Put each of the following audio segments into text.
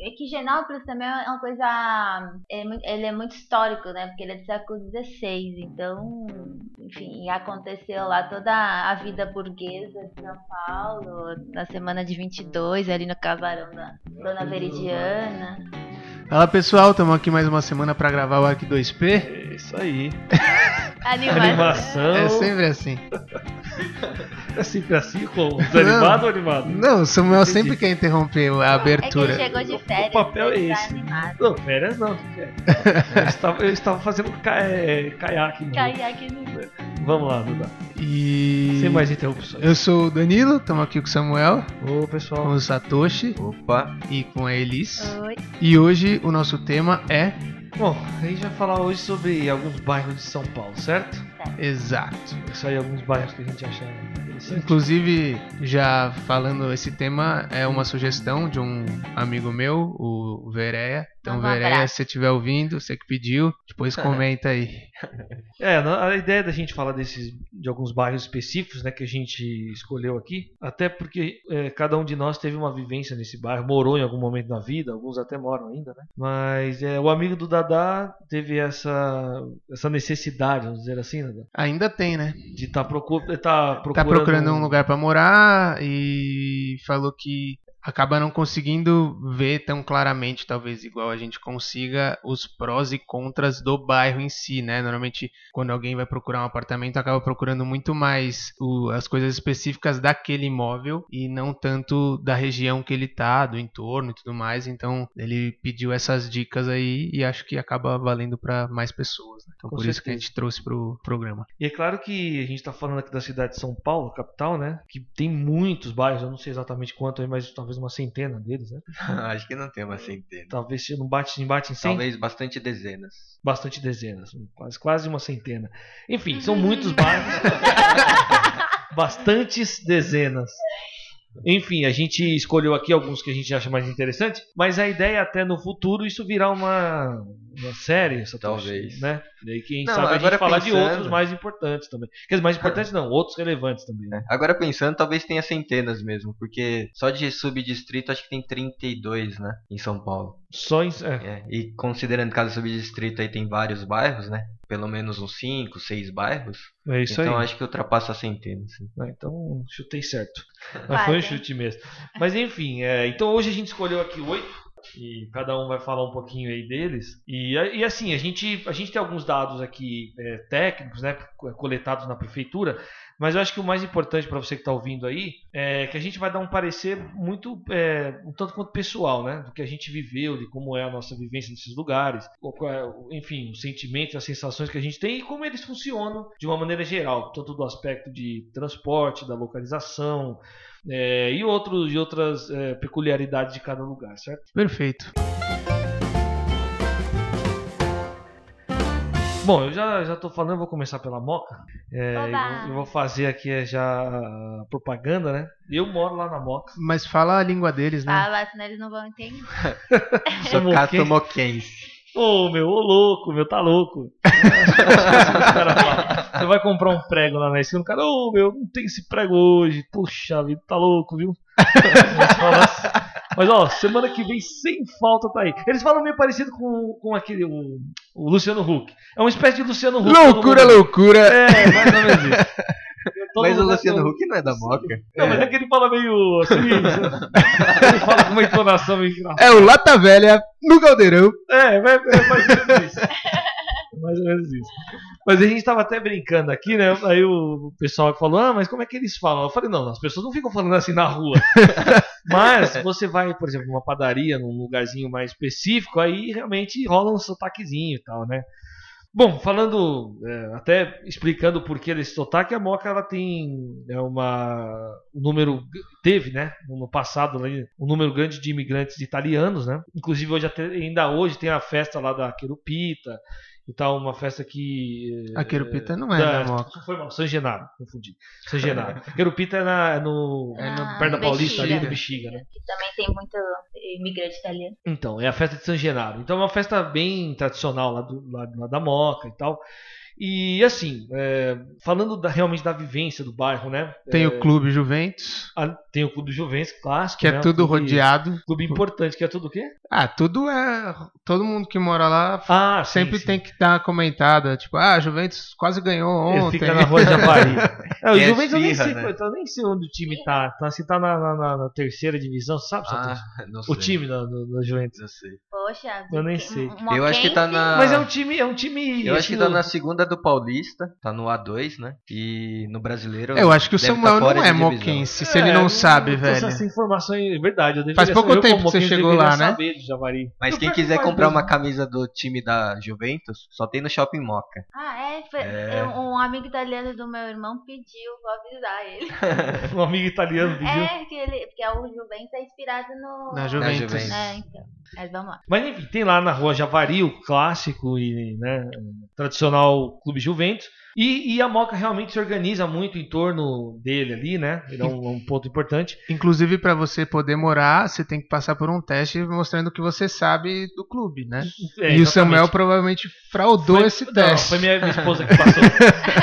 é que Genópolis também é uma coisa. É, ele é muito histórico, né? Porque ele é do século XVI. Então, enfim, aconteceu lá toda a vida burguesa de São Paulo, na semana de 22, ali no casarão da Dona Veridiana. Fala pessoal, estamos aqui mais uma semana para gravar o Arc 2P. É isso aí. Animação. Animação. É sempre assim. É sempre assim, com desanimado ou animado? Não, o Samuel Entendi. sempre quer interromper a É que abertura. ele chegou de férias. O papel é tá esse. animado. Não, férias não. Eu estava, eu estava fazendo ca é, caiaque. no- Caiaque no. Vamos lá, Duda. E Sem mais interrupções. eu sou o Danilo, estamos aqui com o Samuel, Ô, com pessoal. o Satoshi Opa, e com a Elis. Oi. E hoje o nosso tema é Bom, a gente vai falar hoje sobre alguns bairros de São Paulo, certo? Exato. Isso aí, alguns bairros que a gente acha interessante. Inclusive, já falando esse tema, é uma sugestão de um amigo meu, o Vereia. Então, um Vereia, se você estiver ouvindo, você que pediu, depois comenta aí. É, a ideia da gente falar desses, de alguns bairros específicos, né, que a gente escolheu aqui, até porque é, cada um de nós teve uma vivência nesse bairro, morou em algum momento na vida, alguns até moram ainda, né? Mas é, o amigo do Dadá teve essa, essa necessidade, vamos dizer assim, Dadá, Ainda tem, né? de estar procu tá procurando, Tá procurando um lugar pra morar e falou que acaba não conseguindo ver tão claramente, talvez igual a gente consiga, os prós e contras do bairro em si, né? Normalmente, quando alguém vai procurar um apartamento, acaba procurando muito mais o- as coisas específicas daquele imóvel e não tanto da região que ele tá, do entorno e tudo mais. Então, ele pediu essas dicas aí e acho que acaba valendo pra mais pessoas. né? Então, Com por isso que a certeza. gente trouxe pro programa. E é claro que a gente está falando aqui da cidade de São Paulo, capital, né? Que tem muitos bairros, eu não sei exatamente quanto aí, mas talvez uma centena deles, né? acho que não tem uma centena. Talvez não bate, bate em 100, Talvez bastante dezenas. bastante dezenas, quase, quase uma centena. Enfim, são muitos bairros. Bastantes dezenas. Enfim, a gente escolheu aqui alguns que a gente acha mais interessante, mas a ideia é até no futuro isso virar uma, uma série, Satoshi, Talvez. né? Daí quem Não, sabe a gente falar de outros mais importantes também. Quer dizer, mais importantes não, outros relevantes também. né? É. Agora pensando, talvez tenha centenas mesmo, porque só de subdistrito acho que tem 32, né? Em São Paulo. Só em, é, É, E considerando cada subdistrito aí tem vários bairros, né? Pelo menos uns 5, 6 bairros. é isso então aí. acho que ultrapassa a centena. Assim. Ah, então chutei certo. Mas foi um hein? chute mesmo. Mas enfim, é, então hoje a gente escolheu aqui oito. E cada um vai falar um pouquinho aí deles. E, e assim, a gente, a gente tem alguns dados aqui é, técnicos, né? Coletados na prefeitura. Mas eu acho que o mais importante para você que está ouvindo aí é que a gente vai dar um parecer muito, é, um tanto quanto pessoal, né? Do que a gente viveu, de como é a nossa vivência nesses lugares, é enfim, os sentimentos, as sensações que a gente tem e como eles funcionam de uma maneira geral, tanto do aspecto de transporte, da localização é, e, outros, e outras é, peculiaridades de cada lugar, certo? Perfeito. Bom, eu já, já tô falando, eu vou começar pela Moca. É, eu, vou, eu vou fazer aqui é, já a propaganda, né? Eu moro lá na Moca. Mas fala a língua deles, né? Fala, senão eles não vão entender. Sou Como Cato quem? Moquense. Ô, meu, ô louco, meu, tá louco. Você vai comprar um prego lá na esquina, o cara, ô, meu, não tem esse prego hoje. Puxa vida, tá louco, viu? Mas, ó, semana que vem, sem falta, tá aí. Eles falam meio parecido com, com aquele, o, o Luciano Huck. É uma espécie de Luciano Huck. Loucura, loucura! É, mais ou menos isso. Todo Mas o mundo- Luciano Huck não é da Moca. Não, mas é que ele fala meio assim. ele fala com uma entonação meio engraçada. É o Lata Velha no Caldeirão. É, é, é mais ou menos isso. mais ou menos isso. Mas a gente tava até brincando aqui, né? Aí o pessoal falou, ah, mas como é que eles falam? Eu falei, não, as pessoas não ficam falando assim na rua. mas você vai, por exemplo, numa padaria, num lugarzinho mais específico, aí realmente rola um sotaquezinho e tal, né? Bom, falando, é, até explicando o porquê desse sotaque, a Moca ela tem é, uma, um número, teve, né, no passado, um número grande de imigrantes italianos, né? Inclusive hoje até, ainda hoje tem a festa lá da Querupita e tal, uma festa que... A Querupita não é da Moca. Foi mal, San Genaro, confundi. San Genaro. Querupita é, na, é no, É no- Ah, perto da no Paulista, ali do Bexiga, né? Que também tem muito imigrante italiano. Então, é a festa de San Genaro. Então é uma festa bem tradicional lá, do, lá, lá da Moca e tal. E assim, é, falando da- realmente da vivência do bairro, né? Tem É, o Clube Juventus, a- tem o Clube Juventus clássico, que é né? tudo clube- rodeado. Clube importante, que é tudo o quê? Ah, tudo é. Todo mundo que mora lá Ah, sim, sempre sim. tem que dar uma comentada. Tipo, ah, Juventus quase ganhou Ele ontem. fica na rua de Javari. É, o é Juventus eu nem sei, né? eu nem sei onde o time tá. Tá assim, tá na, na- na- terceira divisão, sabe? Ah, o time da, do, da Juventus. Não sei. Poxa, Eu nem sei. Eu acho que tá na. Mas é um time, é um time. Eu acho que assim, tá no- na segunda do Paulista, tá no A2, né? E no brasileiro. Eu acho que o Samuel tá não é moquense, se É, ele não sabe, tô- velho. Essa informação é verdade. Faz pouco eu, tempo que você chegou lá, né? saber de Javari. Mas Eu quem que quiser faz comprar uma mesmo. camisa do time da Juventus, só tem no Shopping Moca. Ah, é? Foi- É. eu- um amigo italiano do meu irmão pediu, vou avisar ele. Um amigo italiano pediu. É, que ele, porque o Juventus é inspirado no. Na Juventus. Juventus. É, então. Mas vamos lá. Mas enfim, tem lá na rua Javari, o clássico e né, tradicional Clube Juventus. E, e a Moca realmente se organiza muito em torno dele ali, né? Ele é um, um ponto importante. Inclusive, pra você poder morar, você tem que passar por um teste mostrando o que você sabe do clube, né? É, e o. Samuel provavelmente fraudou Foi- esse não, teste. foi minha, minha esposa que passou.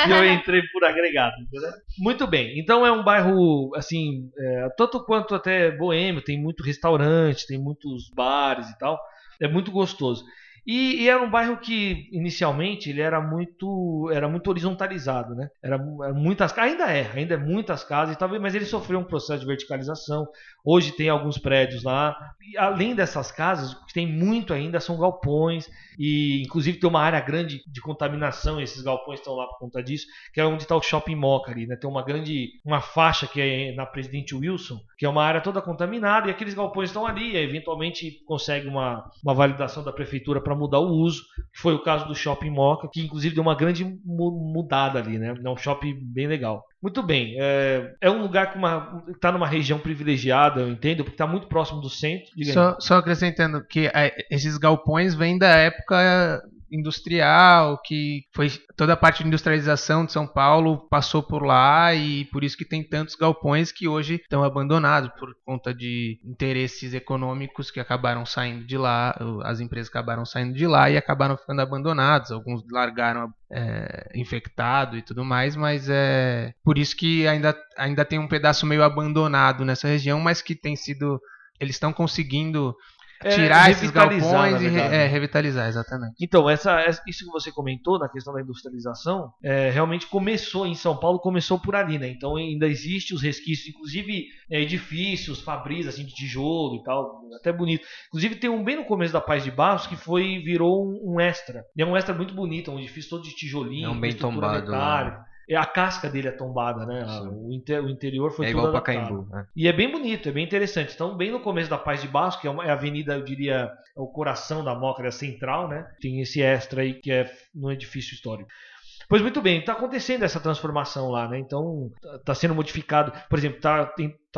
e eu entrei por agregado. entendeu? Muito bem. Então é um bairro, assim, é, tanto quanto até boêmio, tem muito restaurante, tem muitos bares e tal. É muito gostoso. E, e era um bairro que inicialmente ele era muito era muito horizontalizado, né? Era, era muitas ainda é, ainda é muitas casas e talvez, mas ele sofreu um processo de verticalização. Hoje tem alguns prédios lá. E além dessas casas, o que tem muito ainda são galpões e inclusive tem uma área grande de contaminação. Esses galpões estão lá por conta disso, que é onde está o Shopping Moca ali, né? Tem uma grande uma faixa que é na Presidente Wilson, que é uma área toda contaminada e aqueles galpões estão ali. E eventualmente consegue uma, uma validação da prefeitura para mudar o uso, que foi o caso do Shopping Moca, que inclusive deu uma grande mu- mudada ali, né? É um shopping bem legal. Muito bem, é, é um lugar que uma, tá numa região privilegiada, eu entendo, porque está muito próximo do centro. Só, só acrescentando que é, esses galpões vêm da época industrial, que foi toda a parte de industrialização de São Paulo passou por lá e por isso que tem tantos galpões que hoje estão abandonados por conta de interesses econômicos que acabaram saindo de lá, as empresas acabaram saindo de lá e acabaram ficando abandonados, alguns largaram é, infectado e tudo mais, mas é por isso que ainda, ainda tem um pedaço meio abandonado nessa região, mas que tem sido eles estão conseguindo É, tirar esses galpões e é, revitalizar, exatamente. Então, essa, isso que você comentou na questão da industrialização, é, realmente começou em São Paulo, começou por ali, né? Então ainda existe os resquícios, inclusive é, edifícios, fabris assim de tijolo e tal, até bonito. Inclusive tem um bem no começo da Paz de Barros que foi virou um, um extra. E é um extra muito bonito, é um edifício todo de tijolinho, É um bem tombado metálica. É, A casca dele é tombada, né? O, inter- o interior foi é igual adaptado. Caimbu. né? E é bem bonito, é bem interessante. Então, bem no começo da Paz de Barros, que é, uma, é a avenida, eu diria, é o coração da Moca, é a central, né? Tem esse extra aí que é no edifício histórico. Pois muito bem, está acontecendo essa transformação lá, né? Então, está sendo modificado. Por exemplo, tá,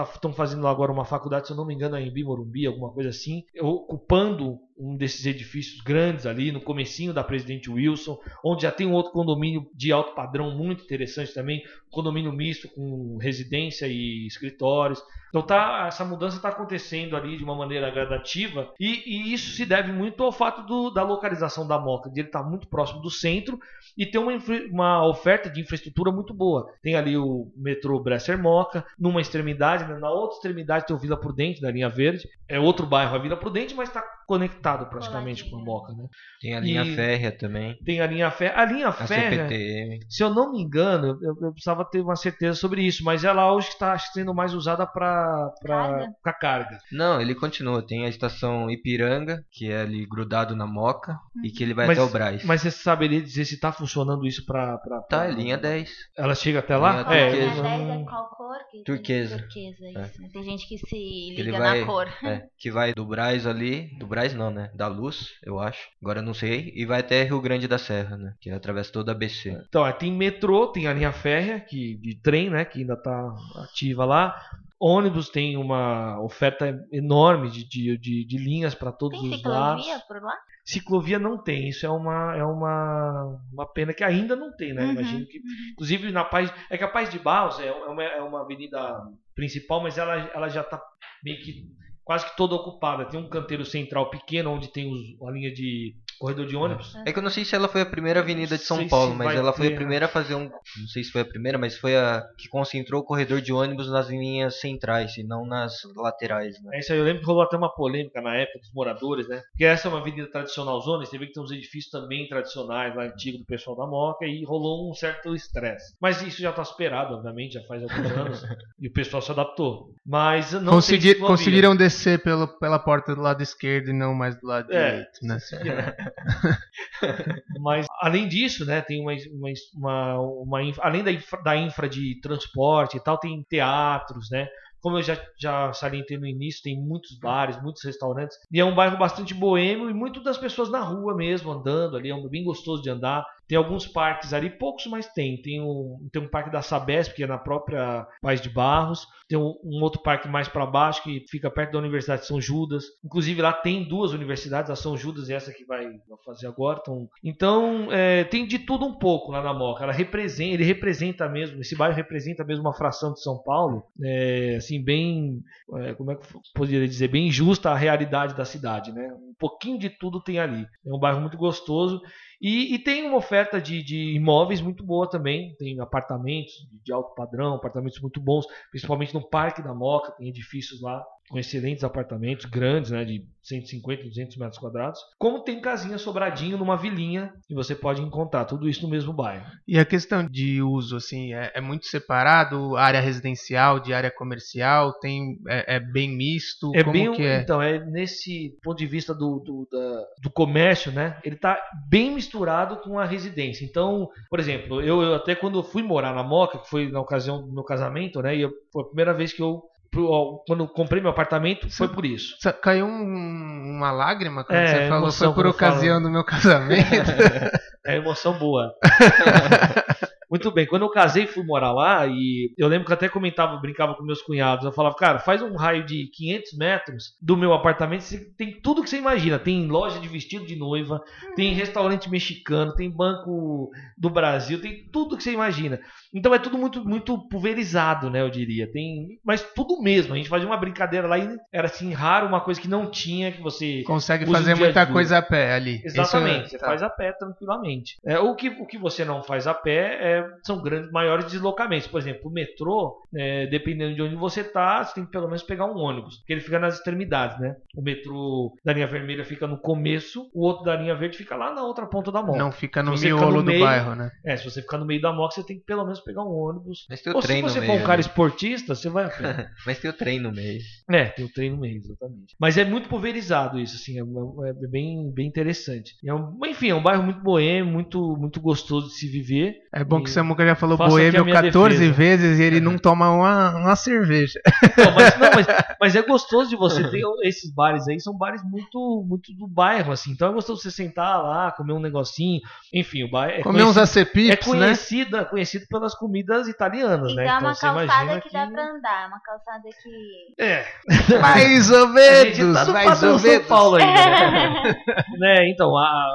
estão fazendo lá agora uma faculdade, se eu não me engano, é em Morumbi, alguma coisa assim, ocupando um desses edifícios grandes ali no comecinho da Presidente Wilson, onde já tem um outro condomínio de alto padrão muito interessante também, condomínio misto com residência e escritórios. Então tá, essa mudança está acontecendo ali de uma maneira gradativa e, e isso se deve muito ao fato do, da localização da Moca, de ele estar muito próximo do centro e ter uma, uma oferta de infraestrutura muito boa. Tem ali o metrô Bresser Moca, numa extremidade, na outra extremidade tem o Vila Prudente, da linha verde. É outro bairro, a Vila Prudente, mas está conectado praticamente com a Moca. Né? Tem a linha E- férrea também. Tem a linha férrea. A linha A férrea, CPTM. se eu não me engano, eu, eu precisava ter uma certeza sobre isso, mas ela hoje está sendo mais usada para Carga. carga. Não, ele continua. Tem a estação Ipiranga, que é ali grudado na Moca, e que ele vai Mas- até o Braz. Mas você saberia dizer se está funcionando isso para. Tá, é linha 10. Ela chega até lá? Linha É, turquesa. não- 10 é qual cor? Que Turquesa. Tem, turquesa, isso. né? Tem gente que se Ele liga vai- na cor. É, que vai do Braz ali, do Braz não, né? Da Luz, eu acho. Agora eu não sei. E vai até Rio Grande da Serra, né? Que atravessa toda a BC. Então, é, tem metrô, tem a linha férrea, que, de trem, né, que ainda está ativa lá. Ônibus tem uma oferta enorme de, de, de, de linhas para todos Tem os lados. ciclovia por lá? Ciclovia não tem, isso é uma, é uma, uma pena que ainda não tem, né? Uhum, Imagino que. Inclusive na Paz. É que a Paz de Barros é uma, é uma avenida principal, mas ela, ela já está meio que quase que toda ocupada. Tem um canteiro central pequeno onde tem os- a linha de Corredor de ônibus. É que eu não sei se ela foi a primeira avenida de São Paulo, mas ela foi ter, a primeira a fazer um. Não sei se foi a primeira, mas foi a que concentrou o corredor de ônibus nas linhas centrais e não nas laterais, né? É isso aí, eu lembro que rolou até uma polêmica na época dos moradores, né? Porque essa é uma avenida tradicional zona, e você vê que tem uns edifícios também tradicionais lá antigos do pessoal da Moca e rolou um certo estresse. Mas isso já tá superado, obviamente, já faz alguns anos e o pessoal se adaptou. Mas não Consegui- sei se ciclovia. conseguiram descer pelo, pela porta do lado esquerdo e não mais do lado É. direito, né? Mas além disso, né, tem uma, uma, uma, uma além da infra, da infra de transporte e tal, tem teatros, né? Como eu já, já salientei no início, tem muitos bares, muitos restaurantes. E é um bairro bastante boêmio e muito das pessoas na rua mesmo, andando ali. É um bem gostoso de andar. Tem alguns parques ali, poucos, mas tem. Tem um, tem um parque da Sabesp, que é na própria Paz de Barros. Tem um, um outro parque mais para baixo, que fica perto da Universidade de São Judas. Inclusive lá tem duas universidades, a São Judas e essa que vai fazer agora. Então, então é, tem de tudo um pouco lá na Moca. Ela representa, ele representa mesmo, esse bairro representa mesmo uma fração de São Paulo, é, assim, bem, é, como é que poderia dizer, bem justa a realidade da cidade, né? Um pouquinho de tudo tem ali. É um bairro muito gostoso. E, e tem uma oferta de, de imóveis muito boa também. Tem apartamentos de, alto padrão, apartamentos muito bons, principalmente no Parque da Moca, tem edifícios lá com excelentes apartamentos, grandes, né, de 150, 200 metros quadrados. Como tem casinha sobradinho numa vilinha que você pode encontrar, tudo isso no mesmo bairro. E a questão de uso, assim, é, é muito separado, área residencial de área comercial, tem é, é bem misto, É como bem, que é? então, é nesse ponto de vista do, do, da- do comércio, né? Ele tá bem misturado com a residência. Então, por exemplo, eu, eu até quando eu fui morar na Moca, que foi na ocasião do meu casamento, né? E eu- foi a primeira vez que eu, quando comprei meu apartamento, foi por isso. Caiu um- uma lágrima quando É, você falou, emoção foi por eu falo. ocasião do meu casamento. É emoção boa. Muito bem, quando eu casei fui morar lá e eu lembro que eu até comentava, brincava com meus cunhados, eu falava, cara, faz um raio de 500 metros do meu apartamento, você tem tudo que você imagina, tem loja de vestido de noiva, tem restaurante mexicano, tem banco do Brasil, tem tudo que você imagina. Então é tudo muito muito pulverizado, né, eu diria. Tem, mas tudo mesmo. A gente fazia uma brincadeira lá e era assim raro uma coisa que não tinha que você Consegue fazer muita coisa a pé ali. Exatamente, Isso você é- tá. faz a pé tranquilamente. É, o, que, o que você não faz a pé é, são grandes, maiores deslocamentos. Por exemplo, o metrô, é, dependendo de onde você está, você tem que pelo menos pegar um ônibus, porque ele fica nas extremidades, né? O metrô da linha vermelha fica no começo, o outro da linha verde fica lá na outra ponta da moto. Não fica no Se miolo no do meio, bairro, né? É, se você ficar no meio da moto, você tem que pelo menos pegar um ônibus. Mas tem o Ou se trem no você meio. for um cara ali. esportista, você vai a pé. Mas tem o trem no meio. É, tem o trem no meio, exatamente. Mas é muito pulverizado isso, assim, é, é bem, bem interessante. É um- enfim, é um bairro muito boêmio, muito, muito gostoso de se viver. É bom E que o Samuca já falou boêmio minha 14 defesa. vezes e ele não toma uma, uma cerveja. Não, mas, não, mas, mas é gostoso de você ter esses bares aí, são bares muito, muito do bairro, assim. Então é gostoso você sentar lá, comer um negocinho. Enfim, o bairro é Comer uns conhecido, é acepips, né? conhecido, é conhecido pelas comidas italianas, né? Então é Então uma você calçada imagina que dá pra andar, uma calçada que. É, Mais ou menos, tá no mais ou São menos. Paulo ainda, né? né? Então, a,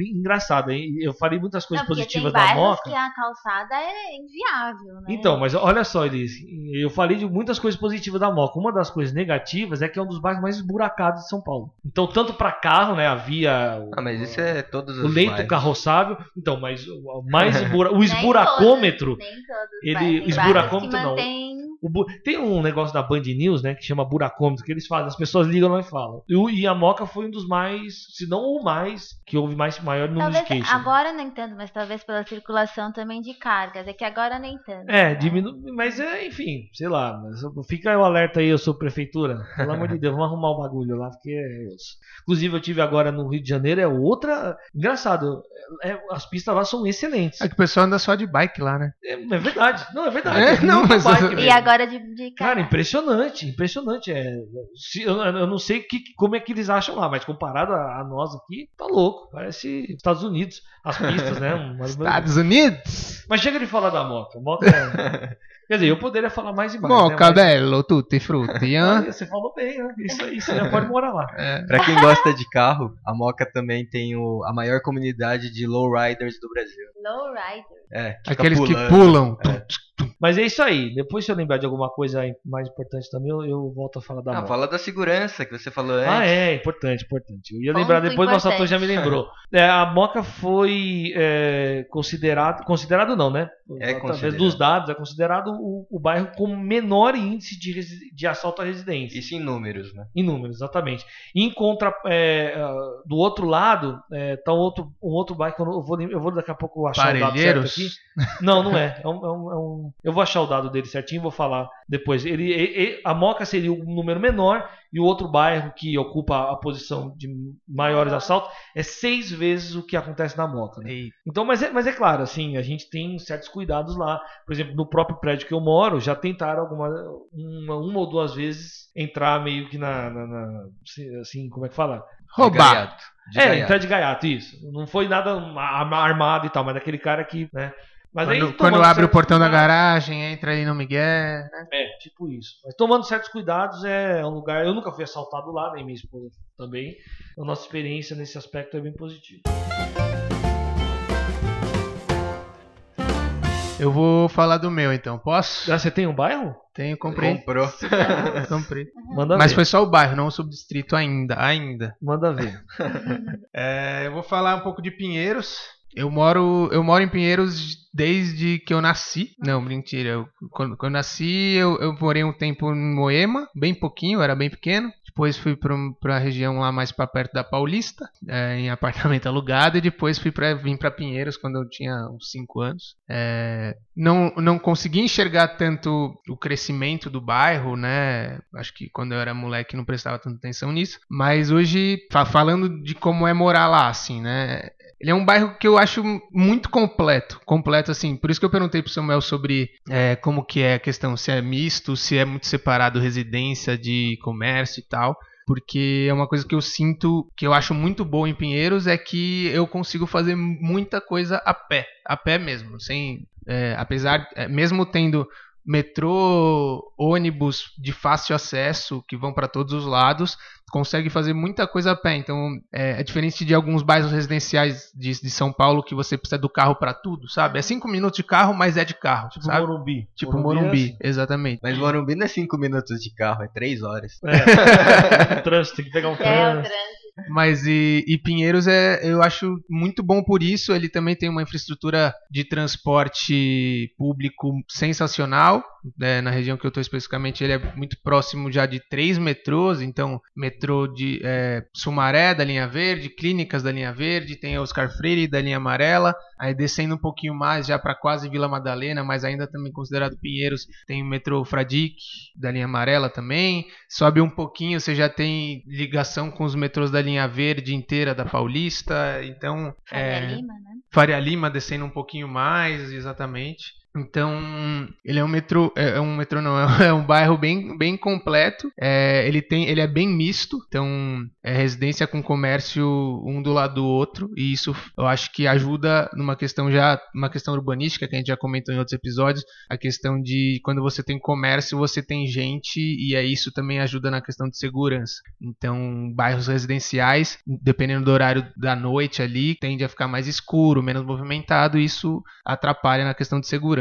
engraçado, hein? Eu falei muitas coisas Não, positivas tem da Moca. que a calçada é inviável, né? Então, mas olha só, Elis, eu falei de muitas coisas positivas da Moca. Uma das coisas negativas é que é um dos bairros mais esburacados de São Paulo. Então, tanto para carro, né, havia o, Ah, mas isso é todos os o leito bairros. carroçável. Então, mas o mais esbura, o Nem esburacômetro, todos, nem todos, ele- esburacômetro que não. mantém- bu- tem um negócio da Band News, né, que chama buracômetro, que eles fazem, as pessoas ligam lá e falam. E, e a Moca foi um dos mais, se não o mais, que houve mais maior número Talvez de queixas. agora nem tanto, mas talvez pela circulação também de cargas. É que agora nem tanto. É, né? diminui, mas é, enfim, sei lá, mas fica o alerta aí, eu sou prefeitura. Pelo amor de Deus, vamos arrumar o bagulho lá, porque é osso. Inclusive, eu tive agora no Rio de Janeiro, é outra. Engraçado, é- as pistas lá são excelentes. É que o pessoal anda só de bike lá, né? É, é verdade, não, é verdade. É, não, muita mas- bike E mesmo. Agora de, de Cara, carro. impressionante, impressionante. É, se- eu, eu não sei que, como é que eles acham lá, mas comparado a, a nós aqui, tá louco. Parece Estados Unidos, as pistas, né? Estados Unidos! Mas chega de falar da Moca. Moca é- Quer dizer, eu poderia falar mais e mais. Moca, né? Mas- bello, tutti frutti, hã? Olha, você falou bem, né? Isso aí, você já pode morar lá. É. Pra quem gosta de carro, a Moca também tem o, a maior comunidade de lowriders do Brasil. Lowrider. É, que Aqueles que pulam. É. Mas é isso aí. Depois, se eu lembrar de alguma coisa mais importante também, eu, eu volto a falar da Ah, fala da segurança que você falou antes. Ah, é, importante, importante. Eu ia Ponto lembrar depois, nosso ator importante. já me lembrou. É, a Moca foi é, considerado. Considerado não, né? É Através dos dados, é considerado o, o bairro com menor índice de, de assalto à residência. Isso em números, né? Em números, exatamente. E em contra, é, ah, do outro lado, é, tá um outro, um outro bairro que eu, vou, eu vou daqui a pouco achar o dado certo aqui. Não, não é. É um, é um- é um- eu vou achar o dado dele certinho e vou falar depois. Ele, e- e- a Moca seria um número menor e o outro bairro que ocupa a posição de maiores assaltos é seis vezes o que acontece na Moca. Né? Então, mas é, mas é claro, assim, a gente tem certos cuidados lá. Por exemplo, no próprio prédio que eu moro, já tentaram alguma, uma, uma ou duas vezes entrar meio que na, na- na- assim, como é que fala? Roubar. é, entrar de gaiato, isso. Não foi nada arma- armado e tal, mas daquele cara que, né? Mas Quando, aí, quando abre o portão da cuidados- garagem, entra ali no Miguel. Né? É, tipo isso. Mas tomando certos cuidados é um lugar. Eu nunca fui assaltado lá, nem minha esposa também. A nossa experiência nesse aspecto é bem positiva. Eu vou falar do meu então, posso? Ah, você tem um bairro? Tenho, comprei. Comprou. comprei. Manda Mas ver. foi só o bairro, não o subdistrito ainda. Ainda. Manda ver. É, eu vou falar um pouco de Pinheiros. Eu moro, eu moro em Pinheiros desde que eu nasci. Não, mentira. Eu- quando, quando eu nasci, eu, eu morei um tempo em Moema, bem pouquinho, era bem pequeno. Depois fui para a região lá mais para perto da Paulista, é, em apartamento alugado. E depois fui para vim para Pinheiros quando eu tinha uns 5 anos. É, não, não consegui enxergar tanto o crescimento do bairro, né? Acho que quando eu era moleque não prestava tanta atenção nisso. Mas hoje, fa- falando de como é morar lá, assim, né? Ele é um bairro que eu acho muito completo. Completo, assim. Por isso que eu perguntei pro Samuel sobre é, como que é a questão, se é misto, se é muito separado residência de comércio e tal. Porque é uma coisa que eu sinto, que eu acho muito boa em Pinheiros, é que eu consigo fazer muita coisa a pé. A pé mesmo. Sem, é, apesar, é, mesmo tendo metrô, ônibus de fácil acesso que vão para todos os lados, consegue fazer muita coisa a pé. Então é, é diferente de alguns bairros residenciais de, de São Paulo que você precisa do carro para tudo, sabe? É cinco minutos de carro, mas é de carro, Tipo sabe? Morumbi. Tipo Morumbi, é exatamente. Mas Morumbi não é 5 minutos de carro, é 3 horas. assim. É. trânsito, tem que pegar um É, o trânsito. Mas e, e Pinheiros é, eu acho muito bom por isso. Ele também tem uma infraestrutura de transporte público sensacional. Né, na região que eu estou especificamente, ele é muito próximo já de três metrôs. Então, metrô de é, Sumaré da linha verde, clínicas da linha verde, tem Oscar Freire da linha amarela. Aí descendo um pouquinho mais já para quase Vila Madalena, mas ainda também considerado Pinheiros, tem o metrô Fradique da linha amarela também. Sobe um pouquinho, você já tem ligação com os metrôs da linha verde inteira da Paulista. Então, Faria é, Lima, né? Faria Lima descendo um pouquinho mais, exatamente. Então, ele é um metrô, é é um metrô não, é um bairro bem, bem completo. É, ele tem, ele é bem misto, então é residência com comércio um do lado do outro, e isso eu acho que ajuda numa questão já, uma questão urbanística que a gente já comentou em outros episódios, a questão de quando você tem comércio, você tem gente e aí isso também ajuda na questão de segurança. Então, bairros residenciais, dependendo do horário da noite ali, tende a ficar mais escuro, menos movimentado, e isso atrapalha na questão de segurança.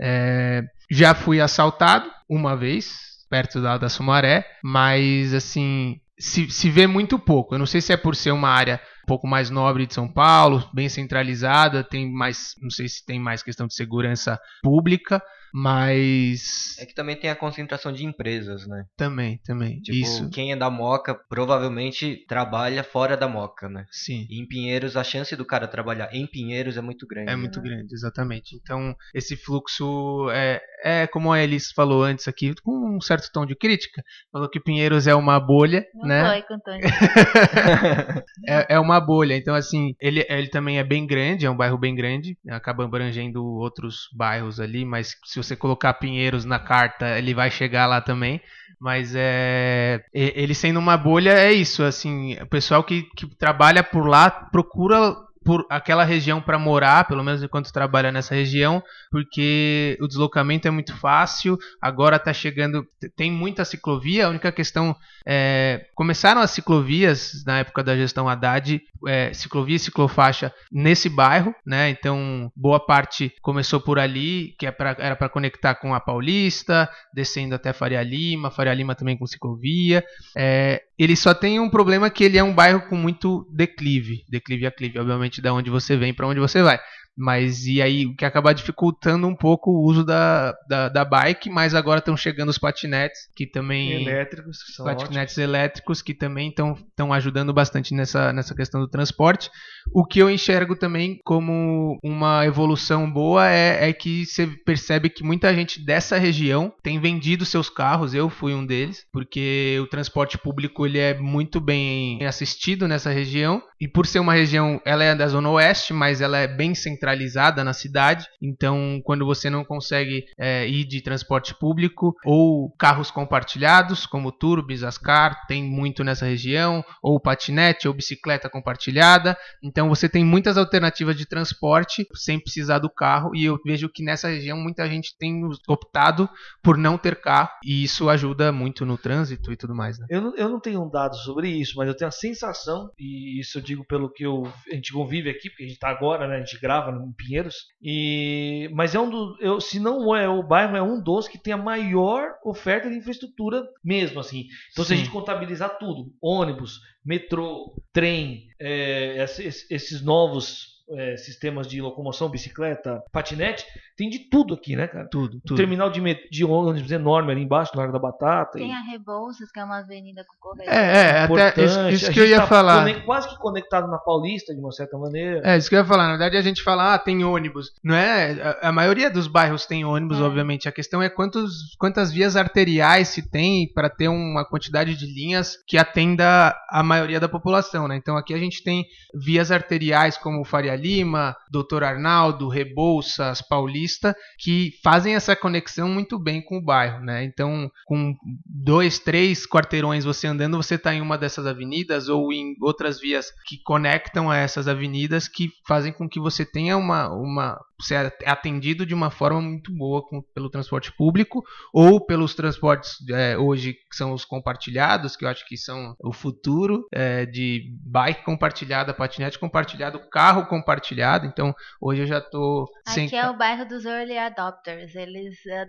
É, já fui assaltado uma vez, perto da, da Sumaré, mas assim, se, se vê muito pouco. Eu não sei se é por ser uma área um pouco mais nobre de São Paulo, bem centralizada, tem mais, não sei se tem mais questão de segurança pública, mas É que também tem a concentração de empresas, né? também, também, Tipo, isso, quem é da Moca provavelmente trabalha fora da Moca, né? sim. E em Pinheiros, a chance do cara trabalhar em Pinheiros é muito grande. É né? muito grande, exatamente. Então, esse fluxo é, é como a Elis falou antes aqui, com um certo tom de crítica. Falou que Pinheiros é uma bolha, Não né? foi é, é uma bolha. Então, assim, ele, ele também é bem grande, é um bairro bem grande, acaba abrangendo outros bairros ali, mas se você colocar Pinheiros na carta, ele vai chegar lá também. Mas é. Ele sendo uma bolha, é isso, assim, o pessoal que, que trabalha por lá procura. por aquela região para morar, pelo menos enquanto trabalha nessa região, porque o deslocamento é muito fácil. Agora está chegando, tem muita ciclovia. A única questão é, começaram as ciclovias na época da gestão Haddad, é, ciclovia e ciclofaixa nesse bairro, né? Então boa parte começou por ali, que é pra, era para conectar com a Paulista, descendo até Faria Lima, Faria Lima também com ciclovia. É, ele só tem um problema que ele é um bairro com muito declive, declive a clive, obviamente da onde você vem para onde você vai. Mas e aí o que acaba dificultando um pouco o uso da, da, da bike, mas agora estão chegando os patinetes que também Elétricos, que patinetes elétricos que também estão ajudando bastante nessa, nessa questão do transporte. O que eu enxergo também como uma evolução boa é, é que você percebe que muita gente dessa região tem vendido seus carros, eu fui um deles, porque o transporte público ele é muito bem assistido nessa região e por ser uma região, ela é da zona oeste, mas ela é bem centralizada centralizada na cidade. Então, quando você não consegue é, ir de transporte público ou carros compartilhados, como Turbis, Ascar, tem muito nessa região, ou patinete ou bicicleta compartilhada. Então, você tem muitas alternativas de transporte sem precisar do carro. E eu vejo que nessa região muita gente tem optado por não ter carro e isso ajuda muito no trânsito e tudo mais. Né? Eu, não, eu não tenho um dado sobre isso, mas eu tenho a sensação, e isso eu digo pelo que eu, a gente convive aqui, porque a gente está agora, né, a gente grava em Pinheiros. E mas é um do, eu, se não é o bairro é um dos que tem a maior oferta de infraestrutura mesmo assim. Então Sim. se a gente contabilizar tudo, ônibus, metrô, trem, é, esses, esses novos é, sistemas de locomoção, bicicleta, patinete, tem de tudo aqui, né, cara? Tudo, tudo. terminal de, de ônibus enorme ali embaixo, no Largo da Batata. Tem e... a Rebouças, que é uma avenida concorrente. É, é, até isso, isso que eu ia tá falar. Quase que conectado na Paulista, de uma certa maneira. É, isso que eu ia falar. Na verdade, a gente fala, ah, tem ônibus. Não é? A, a maioria dos bairros tem ônibus, é. obviamente. A questão é quantos, quantas vias arteriais se tem para ter uma quantidade de linhas que atenda a maioria da população, né? Então aqui a gente tem vias arteriais como Faria Lima, Doutor Arnaldo, Rebouças, Paulista, que fazem essa conexão muito bem com o bairro, né? Então, com dois, três quarteirões você andando, você está em uma dessas avenidas ou em outras vias que conectam a essas avenidas que fazem com que você tenha uma, uma ser atendido de uma forma muito boa com, pelo transporte público ou pelos transportes é, hoje que são os compartilhados, que eu acho que são o futuro é, de bike compartilhada, patinete compartilhado, carro compartilhado. Então hoje eu já estou Aqui é o bairro dos early adopters. Eles é,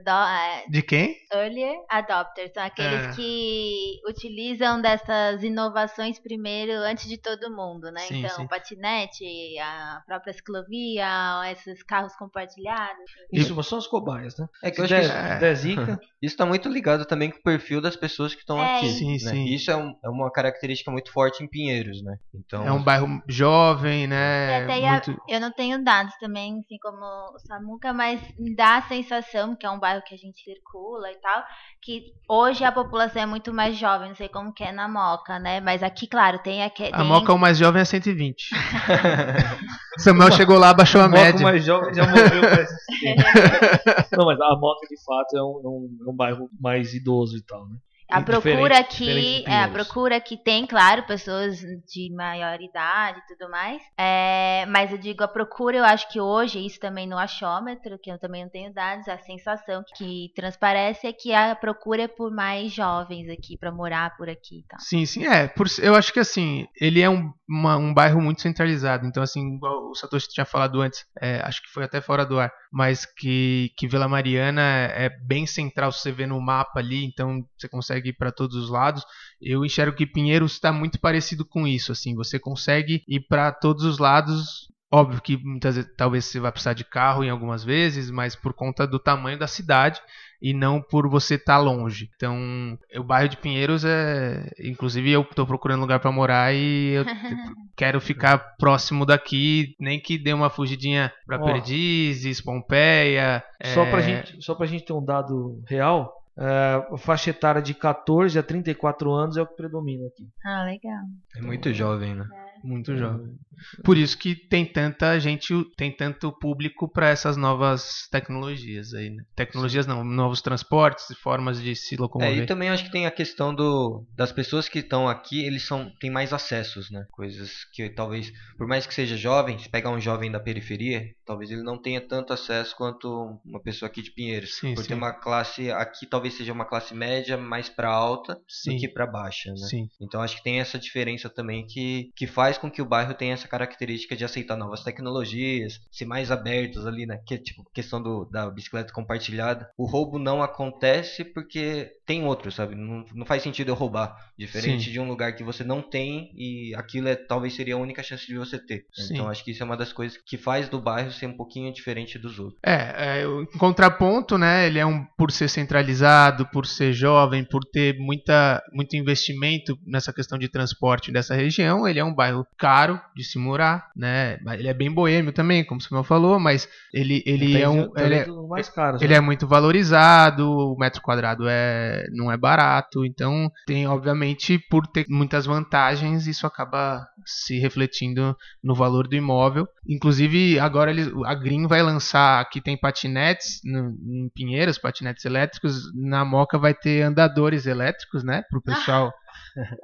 de quem? Early adopters são aqueles é. que utilizam dessas inovações primeiro antes de todo mundo, né? Sim, então sim. patinete, a própria ciclovia, esses carros carros compartilhados. Isso, são as cobaias, né? É que eu acho que isso, isso tá muito ligado também com o perfil das pessoas que estão é, aqui. Sim, né? sim. Isso é, um, é, uma característica muito forte em Pinheiros, né? Então, é um bairro jovem, né? Muito... A, eu não tenho dados também, assim como o Samuca, mas me dá a sensação que é um bairro que a gente circula e tal, que hoje a população é muito mais jovem, não sei como que é na Moca, né? Mas aqui, claro, tem aqui. A Moca, o mais jovem é 120. Samuel chegou lá, baixou a, a média. O mais jovem já morreu Não, mas a Moca de fato é um, é um, é um bairro mais idoso e tal, né? A procura que é, a procura que tem, claro, pessoas de maior idade e tudo mais. É, mas eu digo a procura, eu acho que hoje isso também no achômetro, que eu também não tenho dados, a sensação que transparece é que a procura é por mais jovens aqui para morar por aqui, tá? Sim, sim, é. Por, eu acho que assim ele é um, uma, um bairro muito centralizado. Então assim, igual o Satoshi tinha falado antes, é, acho que foi até fora do ar, mas que que Vila Mariana é bem central. Você vê no mapa ali, então você consegue ir para todos os lados. Eu enxergo que Pinheiros está muito parecido com isso. Assim, você consegue ir para todos os lados. Óbvio que muitas vezes, talvez você vai precisar de carro em algumas vezes, mas por conta do tamanho da cidade e não por você estar tá longe. Então, o bairro de Pinheiros é, inclusive eu estou procurando lugar para morar e eu quero ficar próximo daqui, nem que dê uma fugidinha para Perdizes, Pompeia. Só é... para gente, só pra gente ter um dado real, Uh, faixa etária de 14 a 34 anos é o que predomina aqui. Ah, legal. É muito jovem, né? É. Muito jovem. Por isso que tem tanta gente, tem tanto público para essas novas tecnologias aí, né? Tecnologias não, novos transportes, formas de se É, locomover. e também acho que tem a questão do, das pessoas que estão aqui, eles são, têm mais acessos, né? Coisas que talvez, por mais que seja jovem, se pegar um jovem da periferia, talvez ele não tenha tanto acesso quanto uma pessoa aqui de Pinheiros. Sim, por sim. uma classe, aqui talvez seja uma classe média mais para alta Sim. do que para baixa, né? Sim. Então acho que tem essa diferença também que, que faz com que o bairro tenha essa característica de aceitar novas tecnologias, ser mais abertos ali, né? Que tipo questão do, da bicicleta compartilhada. O roubo não acontece porque tem outro, sabe? Não, não faz sentido eu roubar. Diferente Sim. de um lugar que você não tem e aquilo é talvez seria a única chance de você ter. Sim. Então acho que isso é uma das coisas que faz do bairro ser um pouquinho diferente dos outros. É, é, o- em contraponto, né? Ele é um por ser centralizado, por ser jovem, por ter muita, muito investimento nessa questão de transporte dessa região. Ele é um bairro caro de se morar, né? Ele é bem boêmio também, como o Samuel falou, mas ele, ele Tem é um, também ele é, mais caros. ele né? é muito valorizado, o metro quadrado é, não é barato, então tem, obviamente, por ter muitas vantagens, isso acaba se refletindo no valor do imóvel. Inclusive, agora eles, a Green vai lançar, aqui tem patinetes no, em Pinheiros, patinetes elétricos, na Moca vai ter andadores elétricos, né, pro pessoal.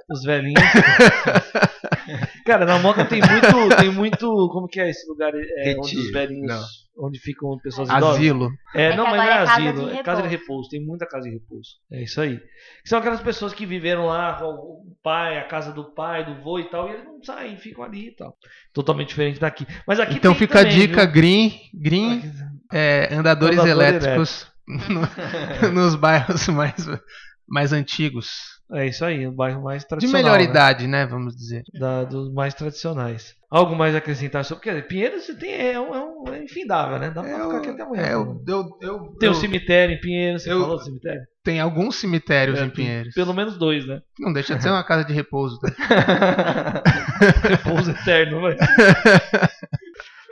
Os velhinhos. Cara, na Moca tem muito, tem muito. Como que é esse lugar? É, onde os velhinhos. Não. Onde ficam pessoas idosas? Asilo. É, É não, mas não é é casa asilo, de é casa de repouso. Tem muita casa de repouso. É isso aí. São aquelas pessoas que viveram lá com o pai, a casa do pai, do vô e tal, e eles não saem, ficam ali e tal. Totalmente diferente daqui. Mas aqui Então tem fica também, a dica, viu? Green, Green é, andadores Andador elétricos no- nos bairros mais, mais antigos. É isso aí, um bairro mais De tradicional. melhor né? idade, né? Vamos dizer. Da- dos mais tradicionais. Algo mais a acrescentar sobre. Porque Pinheiros você tem, é, um, é, um, é infindável, né? Dá pra ficar aqui até amanhã. é, né? eu, eu, eu, Tem eu- um cemitério em Pinheiros, você eu- falou do cemitério? tem alguns cemitérios É, em Pinheiros. Pelo menos dois, né? Não deixa de ser uma casa de repouso. Tá? Repouso eterno, vai.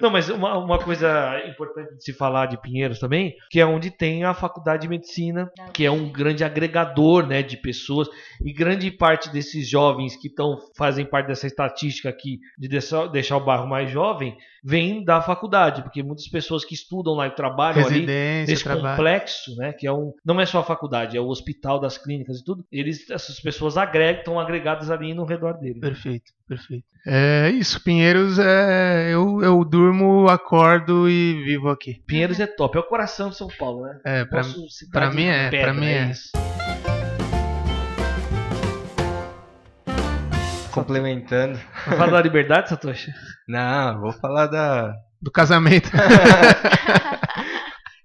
Não, mas uma, uma coisa importante de se falar de Pinheiros também, que é onde tem a faculdade de medicina, que é um grande agregador, né, de pessoas. E grande parte desses jovens que estão fazem parte dessa estatística aqui de deixar, deixar o bairro mais jovem, vem da faculdade, porque muitas pessoas que estudam lá e trabalham ali desse trabalho. complexo, né, que é um, não é só a faculdade, é o hospital das clínicas e tudo. Eles, essas pessoas agregam, estão agregadas ali no redor dele. Perfeito, perfeito. É isso, Pinheiros, é, eu, eu durmo, acordo e vivo aqui. Pinheiros é top, é o coração de São Paulo, né? É, cidade pra mim é, pedra, pra mim é. isso. Complementando. Vai falar da liberdade, Satoshi? Não, vou falar da. do casamento.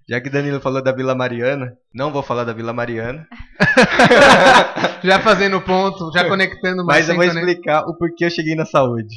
Já que Danilo falou da Vila Mariana, não vou falar da Vila Mariana, já fazendo ponto, já conectando mais. mas eu vou conect- explicar o porquê eu cheguei na saúde.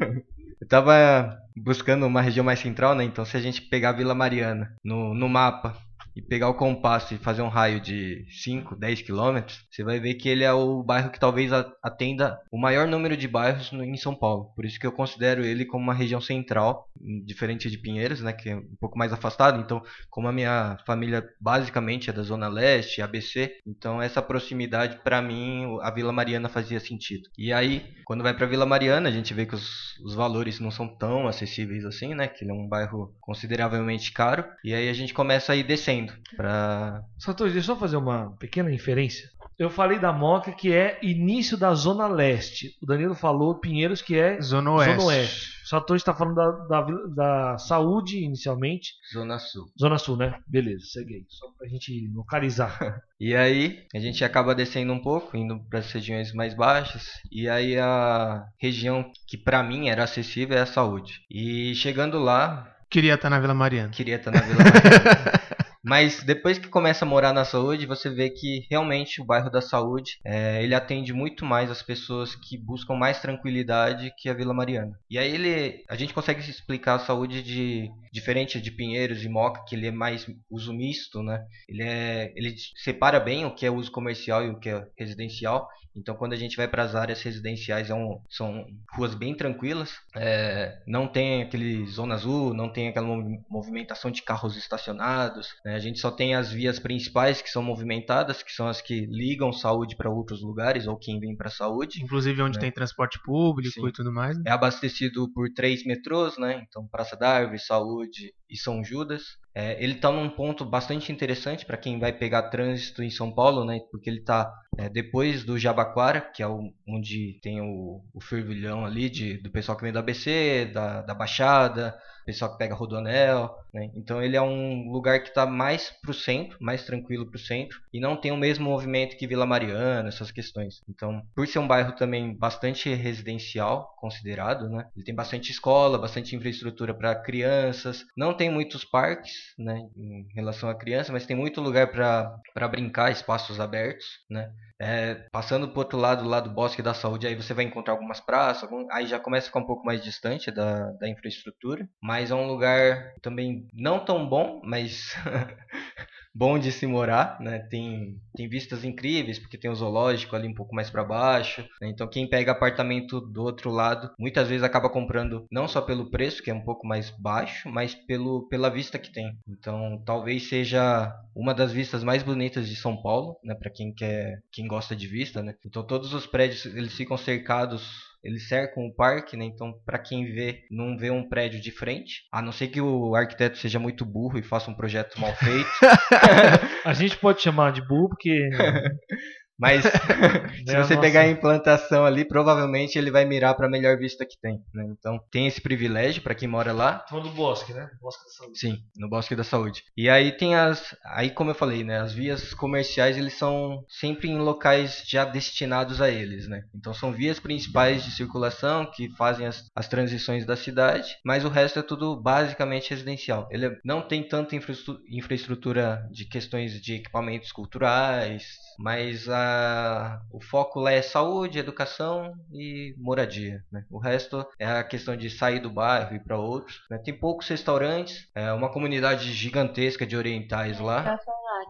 Eu tava buscando uma região mais central, né? Então se a gente pegar a Vila Mariana no, no mapa e pegar o compasso e fazer um raio de 5, 10 quilômetros, você vai ver que ele é o bairro que talvez atenda o maior número de bairros em São Paulo. Por isso que eu considero ele como uma região central, diferente de Pinheiros, né? Que é um pouco mais afastado. Então, como a minha família basicamente é da Zona Leste, ABC, então essa proximidade para mim, a Vila Mariana fazia sentido. E aí, quando vai para Vila Mariana, a gente vê que os, os valores não são tão acessíveis assim, né? Que ele é um bairro consideravelmente caro. E aí a gente começa a ir descendo para Satoshi, deixa eu só fazer uma pequena inferência. Eu falei da Moca, que é início da Zona Leste. O Danilo falou Pinheiros, que é Zona Oeste. Zona Oeste. O Satoshi está falando da, da, da saúde inicialmente. Zona Sul. Zona Sul, né? Beleza, segue. Só pra gente localizar. E aí a gente acaba descendo um pouco, indo para as regiões mais baixas. E aí a região que para mim era acessível é a saúde. E chegando lá, Queria estar na Vila Mariana. queria estar na Vila Mariana. Mas depois que começa a morar na saúde, você vê que realmente o bairro da saúde é, ele atende muito mais as pessoas que buscam mais tranquilidade que a Vila Mariana. E aí ele, a gente consegue explicar a saúde de diferente de Pinheiros e Moca, que ele é mais uso misto, né? Ele é, ele separa bem o que é uso comercial e o que é residencial. Então, quando a gente vai para as áreas residenciais, é um- são ruas bem tranquilas. É, não tem aquele zona azul, não tem aquela movi- movimentação de carros estacionados. né? Né? A gente só tem as vias principais que são movimentadas, que são as que ligam saúde para outros lugares ou quem vem para saúde. Inclusive onde né? tem transporte público Sim. e tudo mais. né? É abastecido por três metrôs, né? Então Praça da Árvore, Saúde e São Judas. É, ele está num ponto bastante interessante para quem vai pegar trânsito em São Paulo, né? Porque ele está depois do Jabaquara, que é o- onde tem o, o fervilhão ali de, do pessoal que vem do ABC, da, da Baixada, pessoal que pega Rodonel, né? Então ele é um lugar que está mais para o centro, mais tranquilo para o centro, e não tem o mesmo movimento que Vila Mariana, essas questões. Então, por ser um bairro também bastante residencial, considerado, né? Ele tem bastante escola, bastante infraestrutura para crianças, não tem muitos parques, né? Em relação a criança, mas tem muito lugar para brincar, espaços abertos, né? É, passando pro outro lado, lá do Bosque da Saúde, aí você vai encontrar algumas praças, algum- aí já começa a ficar um pouco mais distante da, da infraestrutura, mas é um lugar também não tão bom, mas bom de se morar, né? Tem, tem vistas incríveis, porque tem o zoológico ali um pouco mais para baixo, né? Então quem pega apartamento do outro lado, muitas vezes acaba comprando não só pelo preço, que é um pouco mais baixo, mas pelo, pela vista que tem. Então talvez seja uma das vistas mais bonitas de São Paulo, né? Para quem quer, quem gosta de vista, né? Então todos os prédios eles ficam cercados eles cercam o parque, né? Então, para quem vê, não vê um prédio de frente, a não ser que o arquiteto seja muito burro e faça um projeto mal feito. A gente pode chamar de burro porque Mas se É você pegar a implantação ali, provavelmente ele vai mirar para a melhor vista que tem. Né? Então, tem esse privilégio para quem mora lá. falando do bosque, né? Bosque da Saúde. Sim, no Bosque da Saúde. E aí tem as. Aí, como eu falei, né? As vias comerciais eles são sempre em locais já destinados a eles, né? Então são vias principais de circulação que fazem as, as transições da cidade, mas o resto é tudo basicamente residencial. Ele é- não tem tanta infraestru- infraestrutura de questões de equipamentos culturais, mas a, o foco lá é saúde, educação e moradia. Né? O resto é a questão de sair do bairro e ir para outros. né? Tem poucos restaurantes, é uma comunidade gigantesca de orientais lá.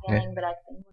É.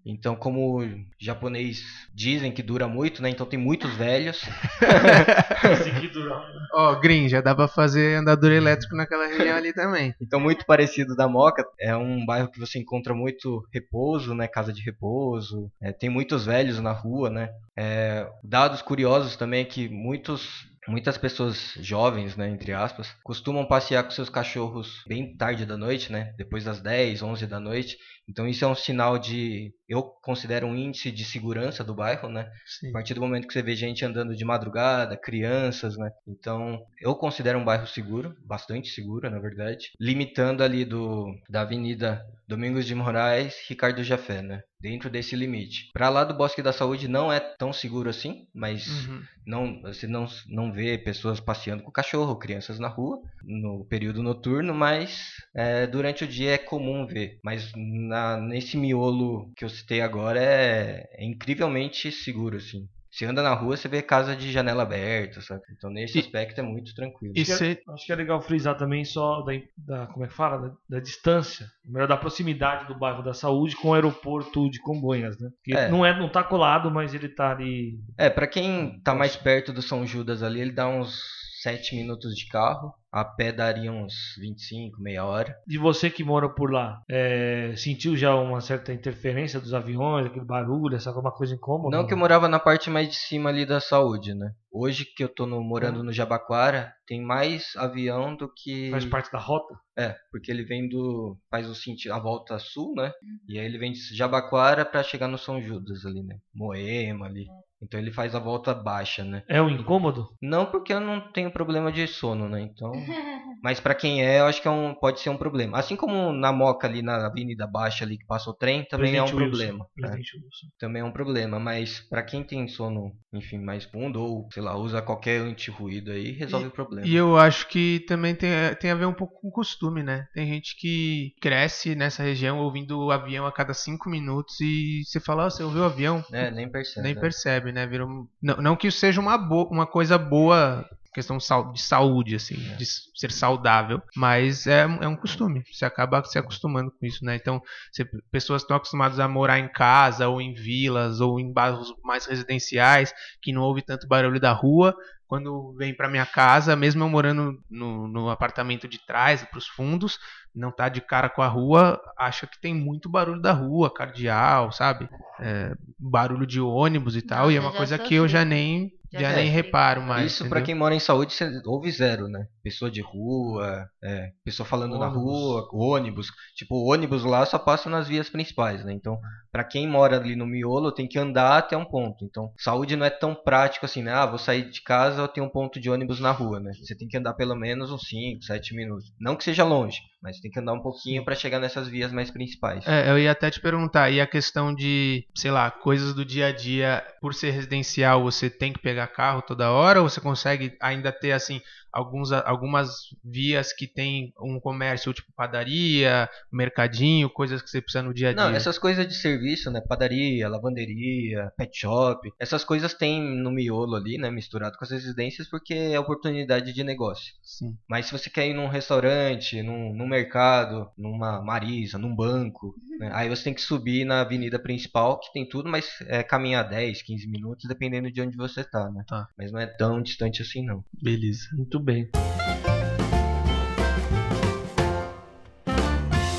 Então, como o japonês dizem que dura muito, né? Então tem muitos velhos. Ó, Green, já dá pra fazer andador elétrico naquela região ali também. Então, muito parecido da Moca. É um bairro que você encontra muito repouso, né? Casa de repouso. É, tem muitos velhos na rua, né? É, dados curiosos também é que muitos Muitas pessoas jovens, né, entre aspas, costumam passear com seus cachorros bem tarde da noite, né, depois das 10, 11 da noite. Então isso é um sinal de, eu considero um índice de segurança do bairro, né? Sim. A partir do momento que você vê gente andando de madrugada, crianças, né? Então, eu considero um bairro seguro, bastante seguro, na verdade, limitando ali do da Avenida Domingos de Moraes, Ricardo Jafé, né? Dentro desse limite. Para lá do Bosque da Saúde não é tão seguro assim, mas Uhum. não você não, não vê pessoas passeando com cachorro, crianças na rua no período noturno, mas é, durante o dia é comum ver. Mas na, nesse miolo que eu citei agora é, é incrivelmente seguro, assim. Você anda na rua, você vê casa de janela aberta, sabe? Então nesse E- aspecto é muito tranquilo. E Acho que, cê- é, acho que é legal frisar também só da, da- como é que fala? Da, da distância, melhor da proximidade do bairro da Saúde com o aeroporto de Congonhas, né? Que É. não é, não tá colado, mas ele tá ali. É, pra quem tá mais perto do São Judas ali, ele dá uns 7 minutos de carro. A pé daria uns 25, meia hora. De você que mora por lá, é, sentiu já uma certa interferência dos aviões, aquele barulho, essa alguma coisa incômoda? Não que eu morava na parte mais de cima ali da saúde, né? Hoje que eu tô no- morando no Jabaquara, tem mais avião do que. Faz parte da rota? É, porque ele vem do. faz o sentido. a volta sul, né? E aí ele vem de Jabaquara pra chegar no São Judas ali, né? Moema ali. Então ele faz a volta baixa, né? É um incômodo? Não porque eu não tenho problema de sono, né? Então. Mas pra quem é, eu acho que é um, pode ser um problema. Assim como na Moca ali na Avenida Baixa ali que passa o trem, também é um Presidente Wilson. problema. né? Presidente também é um problema, mas pra quem tem sono, enfim, mais fundo ou, sei lá, usa qualquer anti-ruído aí, resolve o problema. E eu acho que também tem, tem a ver um pouco com costume, né? Tem gente que cresce nessa região ouvindo o avião a cada cinco minutos e você fala, "Ah, você ouviu o avião? É, nem percebe. Nem né? percebe, né? Vira um- não, não que isso seja uma, bo- uma coisa boa, questão de saúde, assim, de s- ser saudável, mas é, um- é um costume. Você acaba se acostumando com isso, né? Então, você- pessoas estão acostumadas a morar em casa, ou em vilas, ou em bairros mais residenciais, que não ouve tanto barulho da rua. quando vem para minha casa, mesmo eu morando no, no apartamento de trás, para os fundos, não tá de cara com a rua, acha que tem muito barulho da rua, cardeal, sabe? É, barulho de ônibus e tal, Nossa, e é uma coisa que sofri. eu já nem, Já nem reparo mais. Isso pra entendeu? quem mora em saúde, você ouve zero, né? Pessoa de rua, é, pessoa falando na Ônibus. rua, ônibus. Tipo, o ônibus lá só passa nas vias principais, né? Então, pra quem mora ali no miolo, tem que andar até um ponto. Então, saúde não é tão prático assim, né? Ah, vou sair de casa, eu tenho um ponto de ônibus na rua, né? Você tem que andar pelo menos uns 5, 7 minutos. Não que seja longe, mas tem que andar um pouquinho pra chegar nessas vias mais principais. É, eu ia até te perguntar, e a questão de, sei lá, coisas do dia a dia, por ser residencial, você tem que pegar carro toda hora ou você consegue ainda ter, assim, alguns, algumas vias que tem um comércio tipo padaria, mercadinho, coisas que você precisa no dia a dia? Não, essas coisas de serviço, né? Padaria, lavanderia, pet shop, essas coisas tem no miolo ali, né? Misturado com as residências, porque é oportunidade de negócio. Sim. Mas se você quer ir num restaurante, num, num mercado, numa marisa, num banco, né, aí você tem que subir na avenida principal, que tem tudo, mas é caminhar 10, 15 minutos, dependendo de onde você tá, né? Tá. Mas não é tão distante assim, não. Beleza. Muito bem.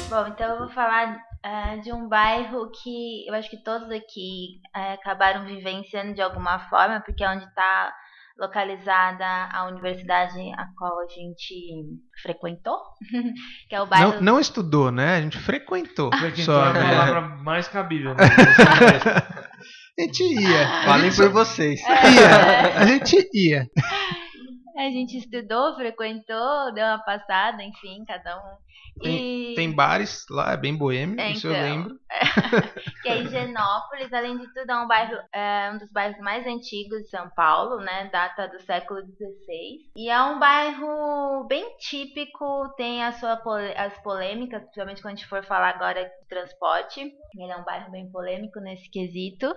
Bom, então eu vou falar ah, de um bairro que eu acho que todos aqui eh, acabaram vivenciando de alguma forma, porque é onde está localizada a universidade a qual a gente frequentou, que é o bairro. Não, não estudou, né? A gente frequentou. Frequentou Só, é a né? palavra mais cabível. Né? A gente ia. Falem por vocês. ia. A gente ia. A gente estudou, frequentou, deu uma passada, enfim, cada um. E... Tem bares lá, é bem boêmio, É, isso eu então. lembro. que é Higienópolis, além de tudo, é um bairro, é um dos bairros mais antigos de São Paulo, né? Data do século XVI. E é um bairro bem típico, tem a sua as polêmicas, principalmente quando a gente for falar agora de transporte. Ele é um bairro bem polêmico nesse quesito.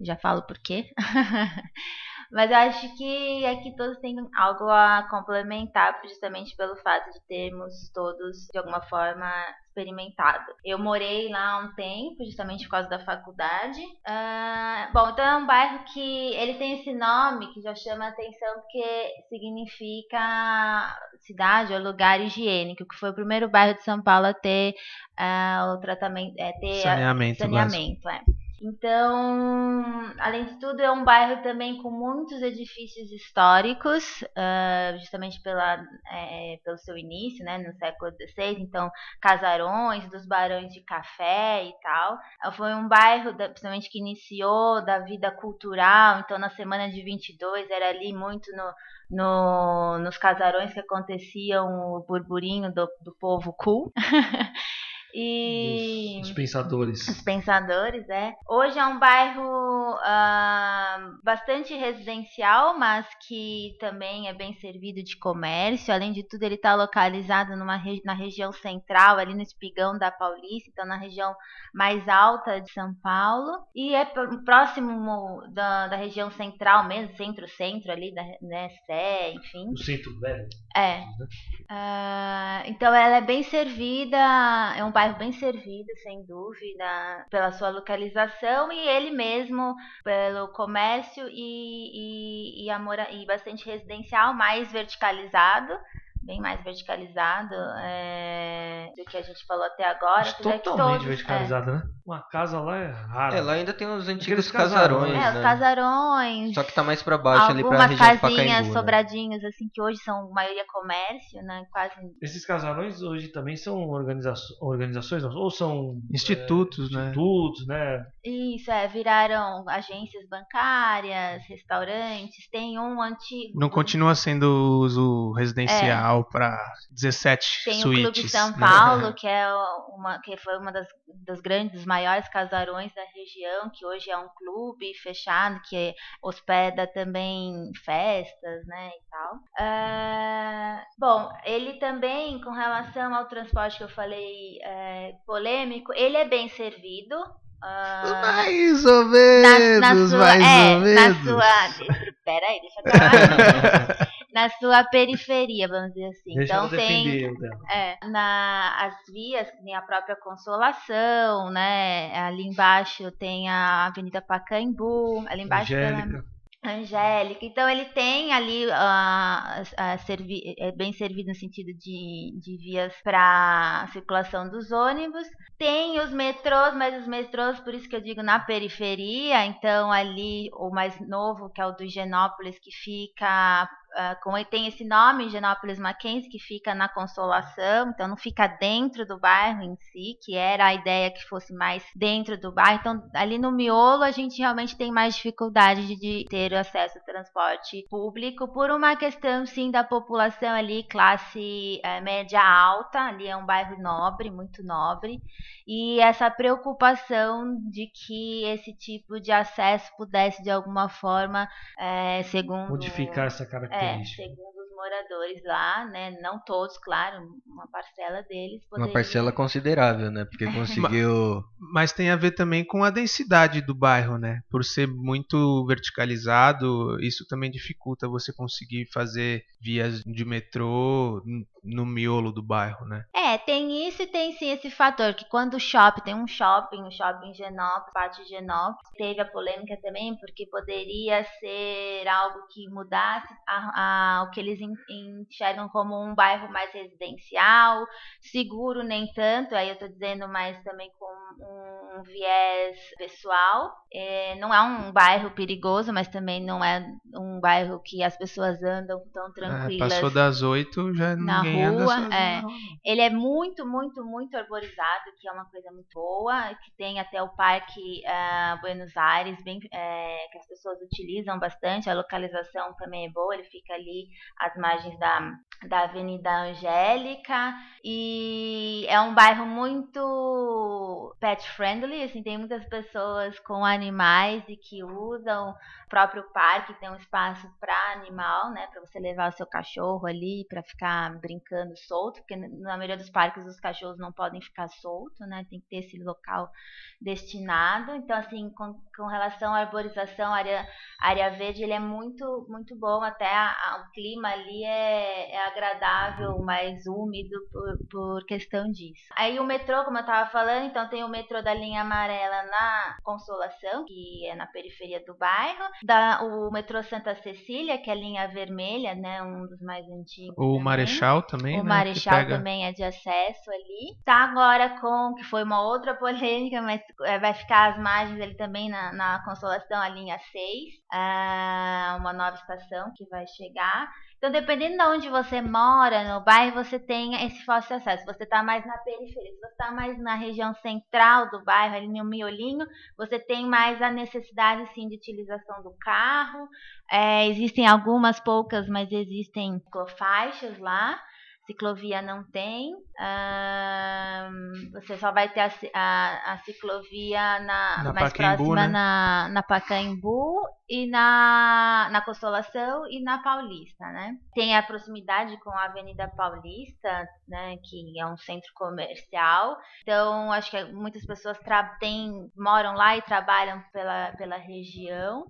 Já falo por quê. Mas eu acho que aqui todos têm algo a complementar, justamente pelo fato de termos todos, de alguma forma, experimentado. Eu morei lá um tempo, justamente por causa da faculdade. Ah, bom, então é um bairro que ele tem esse nome que já chama a atenção porque significa cidade ou lugar higiênico, que foi o primeiro bairro de São Paulo a ter ah, o tratamento, é, ter Saneamento, saneamento, é. Então, além de tudo, é um bairro também com muitos edifícios históricos, ah, justamente pela, é, pelo seu início, né, no século XVI. Então, casarões dos barões de café e tal. Ah, Foi um bairro, da- principalmente que iniciou da vida cultural. Então, na semana de 22, era ali muito no, no- nos casarões que aconteciam o burburinho do, do povo cool. e Os pensadores. os pensadores, é. Hoje é um bairro ah, bastante residencial, mas que também é bem servido de comércio. Além de tudo, ele está localizado numa na região central, ali no espigão da Paulista, então na região mais alta de São Paulo. E é próximo da, da região central mesmo, centro-centro ali, da né, Sé, enfim. O centro velho. É. Ah, então ela é bem servida, é um bairro bem servido, sem dúvida, pela sua localização e ele mesmo pelo comércio e, e, e, a mora- e bastante residencial, mais verticalizado, bem mais verticalizado é, do que a gente falou até agora. Mas totalmente todos- verticalizado, né? Uma casa lá é rara. É, lá ainda tem os antigos casarões, casarões, É, é, os né? casarões. Só que tá mais pra baixo ali pra Algumas região de casinhas, Pacaembu, né? sobradinhos, assim, que hoje são maioria comércio, né? Quase Esses casarões hoje também são organiza organizações, não? ou são Institutos, né? institutos, né? Isso, é, viraram agências bancárias, restaurantes, tem um antigo. Não continua sendo uso residencial para 17 Tem suítes. o Clube São né? Paulo, que é uma que foi uma das, das grandes, maiores casarões da região, que hoje é um clube fechado, que hospeda também festas, né, e tal. Ah, bom, ele também, com relação ao transporte que eu falei é, polêmico, ele é bem servido. Ah, Mais ou menos, na, na sua, mais é, ou na menos. sua, pera aí, deixa eu acabar. na sua periferia, vamos dizer assim. Deixa então tem defender o dela. é, na, as vias, tem a própria Consolação, né? Ali embaixo tem a Avenida Pacaembu, ali embaixo pela- Angélica. Angélica. Então ele tem ali uh, uh, servi é bem servido no sentido de, de vias para circulação dos ônibus. Tem os metrôs, mas os metrôs, por isso que eu digo na periferia. Então ali o mais novo, que é o do Genópolis, que fica uh, como tem esse nome, Genópolis Mackenzie, que fica na Consolação, então não fica dentro do bairro em si, que era a ideia que fosse mais dentro do bairro. Então, ali no miolo, a gente realmente tem mais dificuldade de, de ter acesso ao transporte público, por uma questão, sim, da população ali, classe uh, média alta, ali é um bairro nobre, muito nobre, e essa preocupação de que esse tipo de acesso pudesse, de alguma forma, é, segundo. Modificar essa característica. É, segundo os moradores lá, né? Não todos, claro, uma parcela deles. Poderia... Uma parcela considerável, né? Porque conseguiu. Mas tem a ver também com a densidade do bairro, né? Por ser muito verticalizado, isso também dificulta você conseguir fazer vias de metrô no miolo do bairro, né? É, tem isso e tem sim esse fator que quando o shopping, tem um shopping, o shopping Genópolis, Pátio Genópolis, teve a polêmica também porque poderia ser algo que mudasse a, a, o que eles enxergam como um bairro mais residencial, seguro nem tanto, aí eu estou dizendo mais também com um, um viés pessoal. É, não é um bairro perigoso, mas também não é um bairro que as pessoas andam tão tranquilas. É, passou das oito, já na ninguém rua, anda é. Ele é muito, muito, muito arborizado, que é uma coisa muito boa, que tem até o Parque uh, Buenos Aires, bem, é, que as pessoas utilizam bastante, a localização também é boa, ele fica ali às margens da, da Avenida Angélica. E é um bairro muito pet friendly, assim, tem muitas pessoas com animais e que usam o próprio parque, tem um espaço para animal, né, para você levar o seu cachorro ali para ficar brincando solto, porque na maioria dos parques os cachorros não podem ficar soltos, né, tem que ter esse local destinado. Então, assim, com, com relação à arborização, área, área verde, ele é muito, muito bom, até a, a, o clima ali é, é agradável, mais úmido por, por questão disso. Aí o metrô, como eu estava falando, então tem o metrô da linha amarela na Consolação, que é na periferia do bairro, da, o metrô Santa Cecília, que é a linha vermelha, né, um dos mais antigos. O também. Marechal também, O né, Marechal pega... também é de acesso ali. Tá agora com, que foi uma outra polêmica, mas é, vai ficar as margens ali também na, na Consolação, a linha 6, ah, uma nova estação que vai chegar. Então, dependendo de onde você mora, no bairro, você tem esse fácil acesso. Você está mais na periferia, se você está mais na região central do bairro, ali no miolinho, você tem mais a necessidade, sim, de utilização do carro. É, existem algumas poucas, mas existem faixas lá ciclovia não tem. você só vai ter a, a, a ciclovia na, Na mais Pacaembu, próxima né? na, na Pacaembu e na, na Consolação e na Paulista, né? Tem a proximidade com a Avenida Paulista, né? Que é um centro comercial. Então, acho que muitas pessoas têm, moram lá e trabalham pela, pela região.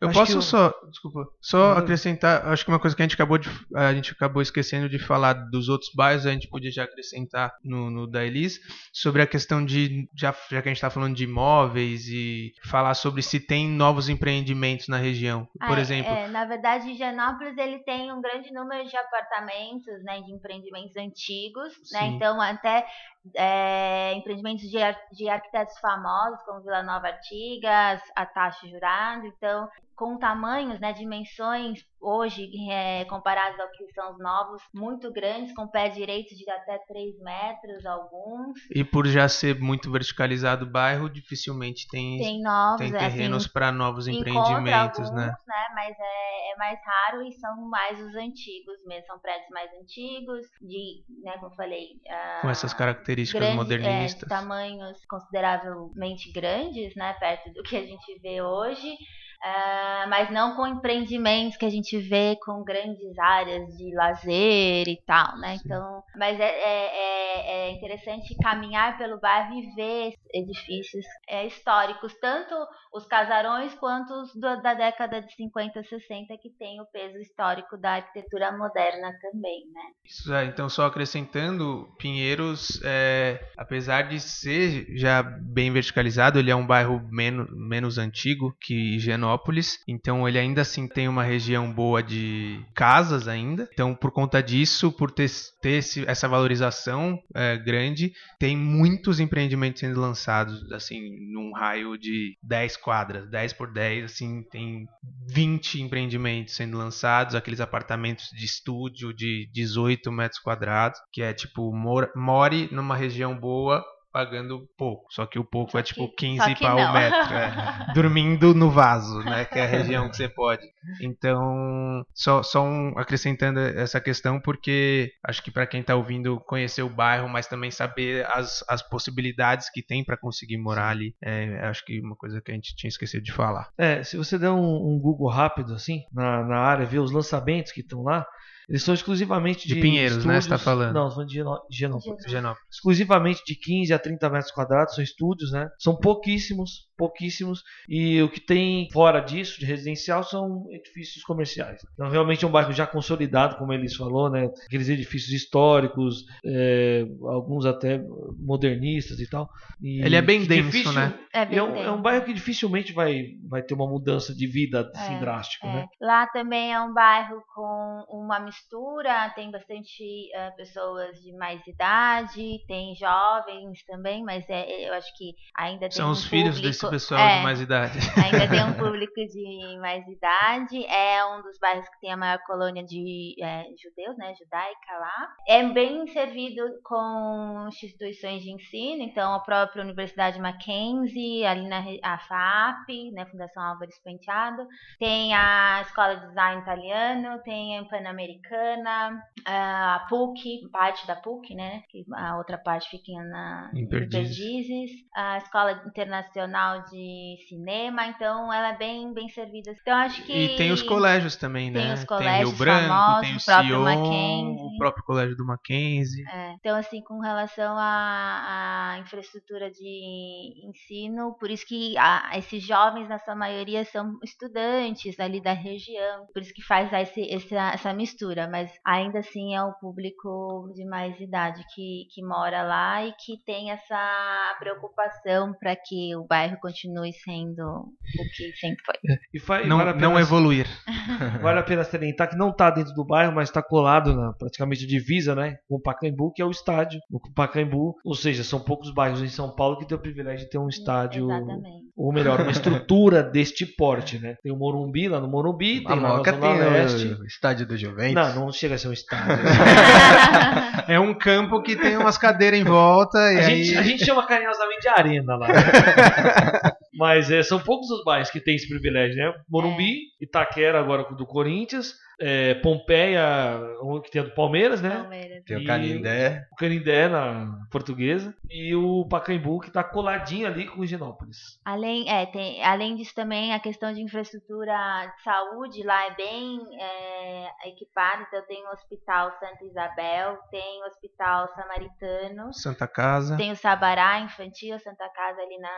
Eu Acho posso o- só, desculpa, só Não. acrescentar, acho que uma coisa que a gente acabou de, a gente acabou esquecendo de falar dos outros bairros, a gente podia já acrescentar no, no da Elis, sobre a questão de, já, já que a gente está falando de imóveis e falar sobre se tem novos empreendimentos na região. Por Ah, exemplo, é, na verdade, Higienópolis ele tem um grande número de apartamentos, né, de empreendimentos antigos, né, então até é, empreendimentos de, de arquitetos famosos, como Vila Nova Artigas, a Taxa Jurado, então com tamanhos, né, dimensões hoje é, comparados ao que são os novos, muito grandes, com pé direito de até 3 metros, alguns, e por já ser muito verticalizado o bairro, dificilmente tem, tem novos, tem é, assim, terrenos para novos empreendimentos, alguns, né? Mas é, é mais raro e são mais os antigos mesmo, são prédios mais antigos, de, né, como eu falei, ah, Com essas características grandes, modernistas. É, tamanhos consideravelmente grandes, né, perto do que a gente vê hoje. Ah, mas não com empreendimentos que a gente vê com grandes áreas de lazer e tal, né? Sim. Então, mas é, é- é, é interessante caminhar pelo bairro e ver edifícios é, históricos, tanto os casarões quanto os do, da década de 50, 60, que tem o peso histórico da arquitetura moderna também, né? Isso, é, então, só acrescentando, Pinheiros, é, apesar de ser já bem verticalizado, ele é um bairro menos, menos antigo que Higienópolis, então ele ainda assim tem uma região boa de casas ainda. Então, por conta disso, por ter, ter esse, essa valorização é, grande, tem muitos empreendimentos sendo lançados, assim, num raio de 10 quadras, 10 por 10, assim, tem 20 empreendimentos sendo lançados, aqueles apartamentos de estúdio de 18 metros quadrados, que é tipo, more numa região boa, pagando pouco. Só que o pouco só é tipo que, 15 pau o metro. É. Dormindo no vaso, né? Que é a região que você pode. Então, só, só um, acrescentando essa questão, porque acho que para quem está ouvindo conhecer o bairro, mas também saber as, as possibilidades que tem para conseguir morar ali, é, acho que uma coisa que a gente tinha esquecido de falar. É, se você der um, um Google rápido assim na, na área, ver os lançamentos que estão lá, eles são exclusivamente de, de Pinheiros, estúdios, né? Você tá falando? Não, são de Genópolis. Genópolis. Exclusivamente de 15 a 30 metros quadrados, são estúdios, né? São pouquíssimos, pouquíssimos. E o que tem fora disso, de residencial, são edifícios comerciais. Então, realmente é um bairro já consolidado, como eles falou, né? Aqueles edifícios históricos, é, alguns até modernistas e tal. E Ele é bem denso, difícil, né? É, bem é, um, denso. é um bairro que dificilmente vai, vai ter uma mudança de vida assim É, drástica, É. né? Lá também é um bairro com uma mistura, tem bastante eh, pessoas de mais idade, tem jovens também, mas é, eu acho que ainda tem São um os filhos público, pessoal é, de mais idade. Ainda tem um público de mais idade. É um dos bairros que tem a maior colônia de é, judeus, né? Judaica lá. É bem servido com instituições de ensino, então a própria Universidade Mackenzie, ali na a FAP, né? Fundação Álvares Penteado. Tem a Escola de Design Italiano, tem a Pan-Americana, a PUC, parte da PUC, né? A outra parte fica na Em em Perdizes. Perdizes. A Escola Internacional de Cinema, então ela é bem, bem servida. Então acho que. E tem os colégios também, Tem né? os colégios Rio Branco, famosos, tem o o próprio Sion, Mackenzie. o próprio colégio do Mackenzie. É, então, assim, com relação à, à infraestrutura de ensino, por isso que a- esses jovens, na sua maioria, são estudantes ali da região, por isso que faz esse, essa, essa mistura, mas ainda assim é o público de mais idade que, que mora lá e que tem essa preocupação para que o bairro continue sendo o que sempre foi. E fa- e Não, vale a pena não evoluir. Vale a pena salientar que não está dentro do bairro, mas está colado na praticamente divisa, né, com o Pacaembu, que é o estádio. O Pacaembu, ou seja, são poucos bairros em São Paulo que têm o privilégio de ter um estádio, Exatamente. Ou melhor, uma estrutura deste porte, né? Tem o Morumbi lá no Morumbi, tem A lá na Moca Zona tem Leste. o estádio do Juventus. Não, não chega a ser um estádio. É um campo que tem umas cadeiras em volta e a, aí... gente, a gente chama carinhosamente de arena lá. Mas é, são poucos os bairros que têm esse privilégio, né? Morumbi, Itaquera agora do Corinthians, é, Pompeia, que tem a do Palmeiras, né? Palmeiras. Tem o Canindé. o Canindé na portuguesa e o Pacaembu que tá coladinho ali com o Higienópolis. Além, é, tem, além disso também a questão de infraestrutura de saúde lá é bem é, equipada, então tem o Hospital Santa Isabel, tem o Hospital Samaritano, Santa Casa, tem o Sabará Infantil, Santa Casa ali na,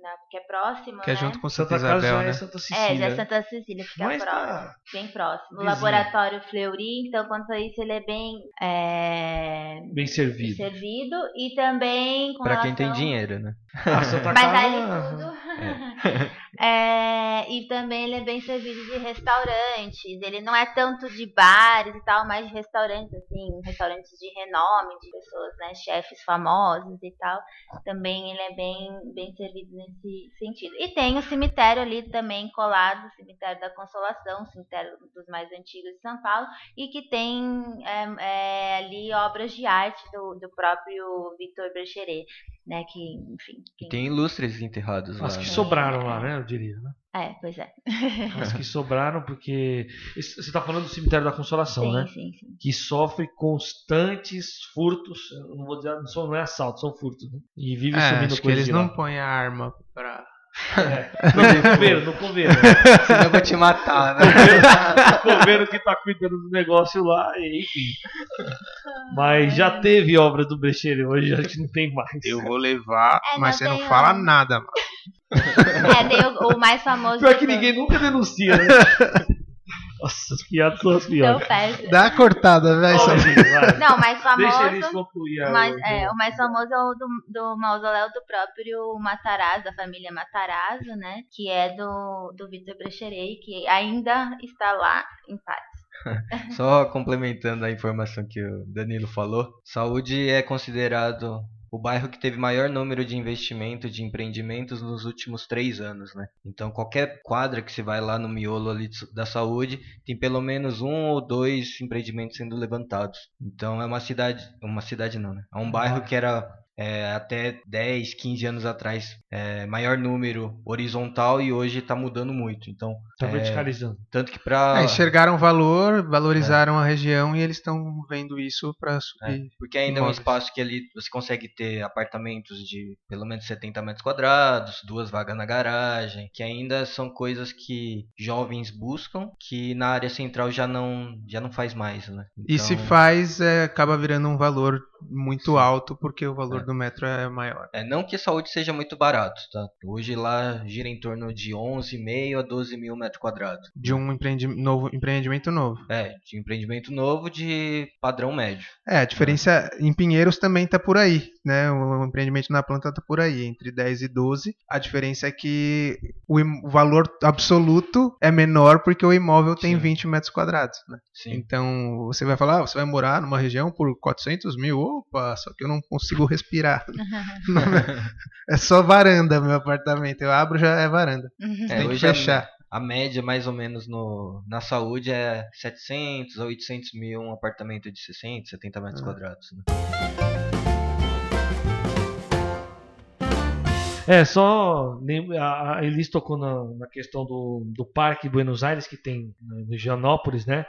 na que é próximo, que é né? junto com Santa, Santa Casa Isabel, já né? é Santa É, Cecília. já é Santa Cecília, fica Mas próximo, tá bem próximo. O vizinho. Laboratório Fleury, então quanto a isso ele é bem é, bem servido. servido e também com Pra quem tem relação- dinheiro, né? A Santa Mas Casa ali tudo. É, e também ele é bem servido de restaurantes. Ele não é tanto de bares e tal, mas de restaurantes, assim, restaurantes de renome, de pessoas, né, chefes famosos e tal. Também ele é bem, bem servido nesse sentido. E tem o cemitério ali também colado, o cemitério da Consolação, o cemitério dos mais antigos de São Paulo, e que tem é, é, ali obras de arte do, do próprio Victor Bercheret, né, que, enfim... quem- Tem ilustres enterrados lá. As que né? sobraram lá, né? Eu diria, né? É, pois é. As que sobraram, porque. Você está falando do cemitério da Consolação, sim, né? sim, sim. Que sofre constantes furtos. eu Não vou dizer, não, são- não é assalto, são furtos. Né? E vive É, acho que coisas eles de não lá. põem a arma pra... Não, no coveiro, no coveiro. Senão eu vou te matar, né? O coveiro que tá cuidando do negócio lá, e, enfim. Mas já teve obra do Brecheiro, hoje a gente não tem mais. Eu vou levar, É, mas você não tem fala um- nada, mano. É, tem o, o mais famoso. Pior que ninguém nunca denuncia, né? Nossa, as piadas são as piores. Fest. Dá a cortada, velho. Gente, vai. Não, o mais Deixa eles famoso. concluir. O mais, o- é, o mais famoso é o do, do mausoléu do próprio Matarazzo, da família Matarazzo, né? Que é do, do Vitor Brecherei, que ainda está lá em paz. Só complementando a informação que o Danilo falou, Saúde é considerado o bairro que teve maior número de investimento de empreendimentos nos últimos três anos, né? Então qualquer quadra que você vai lá no miolo ali da saúde tem pelo menos um ou dois empreendimentos sendo levantados. Então é uma cidade, uma cidade não, né? É um bairro que era é, até 10, 15 anos atrás é, maior número horizontal e hoje está mudando muito. Então Tá é, verticalizando. tanto que para É, enxergaram o valor, valorizaram a região e eles estão vendo isso pra subir. Porque ainda é um imóveis. espaço que ali você consegue ter apartamentos de pelo menos 70 metros quadrados, duas vagas na garagem, que ainda são coisas que jovens buscam, que na área central já não, já não faz mais, né? E se Então, faz, é, acaba virando um valor muito alto, porque o valor É. do metro é maior. É, não que a saúde seja muito barato, tá? Hoje lá gira em torno de 11,5 a 12 mil metros quadrados. De um empreendi novo, empreendimento novo. É, de empreendimento novo de padrão médio. É, a diferença em Pinheiros também tá por aí, né? O empreendimento na planta tá por aí, entre 10 e 12. A diferença é que o, o valor absoluto é menor porque o imóvel tem Sim. 20 metros quadrados, né? Sim. Então, você vai falar, ah, você vai morar numa região por 400 mil? Opa, só que eu não consigo respirar. é só varanda meu apartamento. Eu abro, já é varanda. É, Tem que hoje a- fechar. A média, mais ou menos, no, na saúde é 700 a 800 mil um apartamento de 60, 70 metros Ah. quadrados. Né? É, só a, Elis tocou na, na questão do, do Parque Buenos Aires, que tem no Higienópolis, né?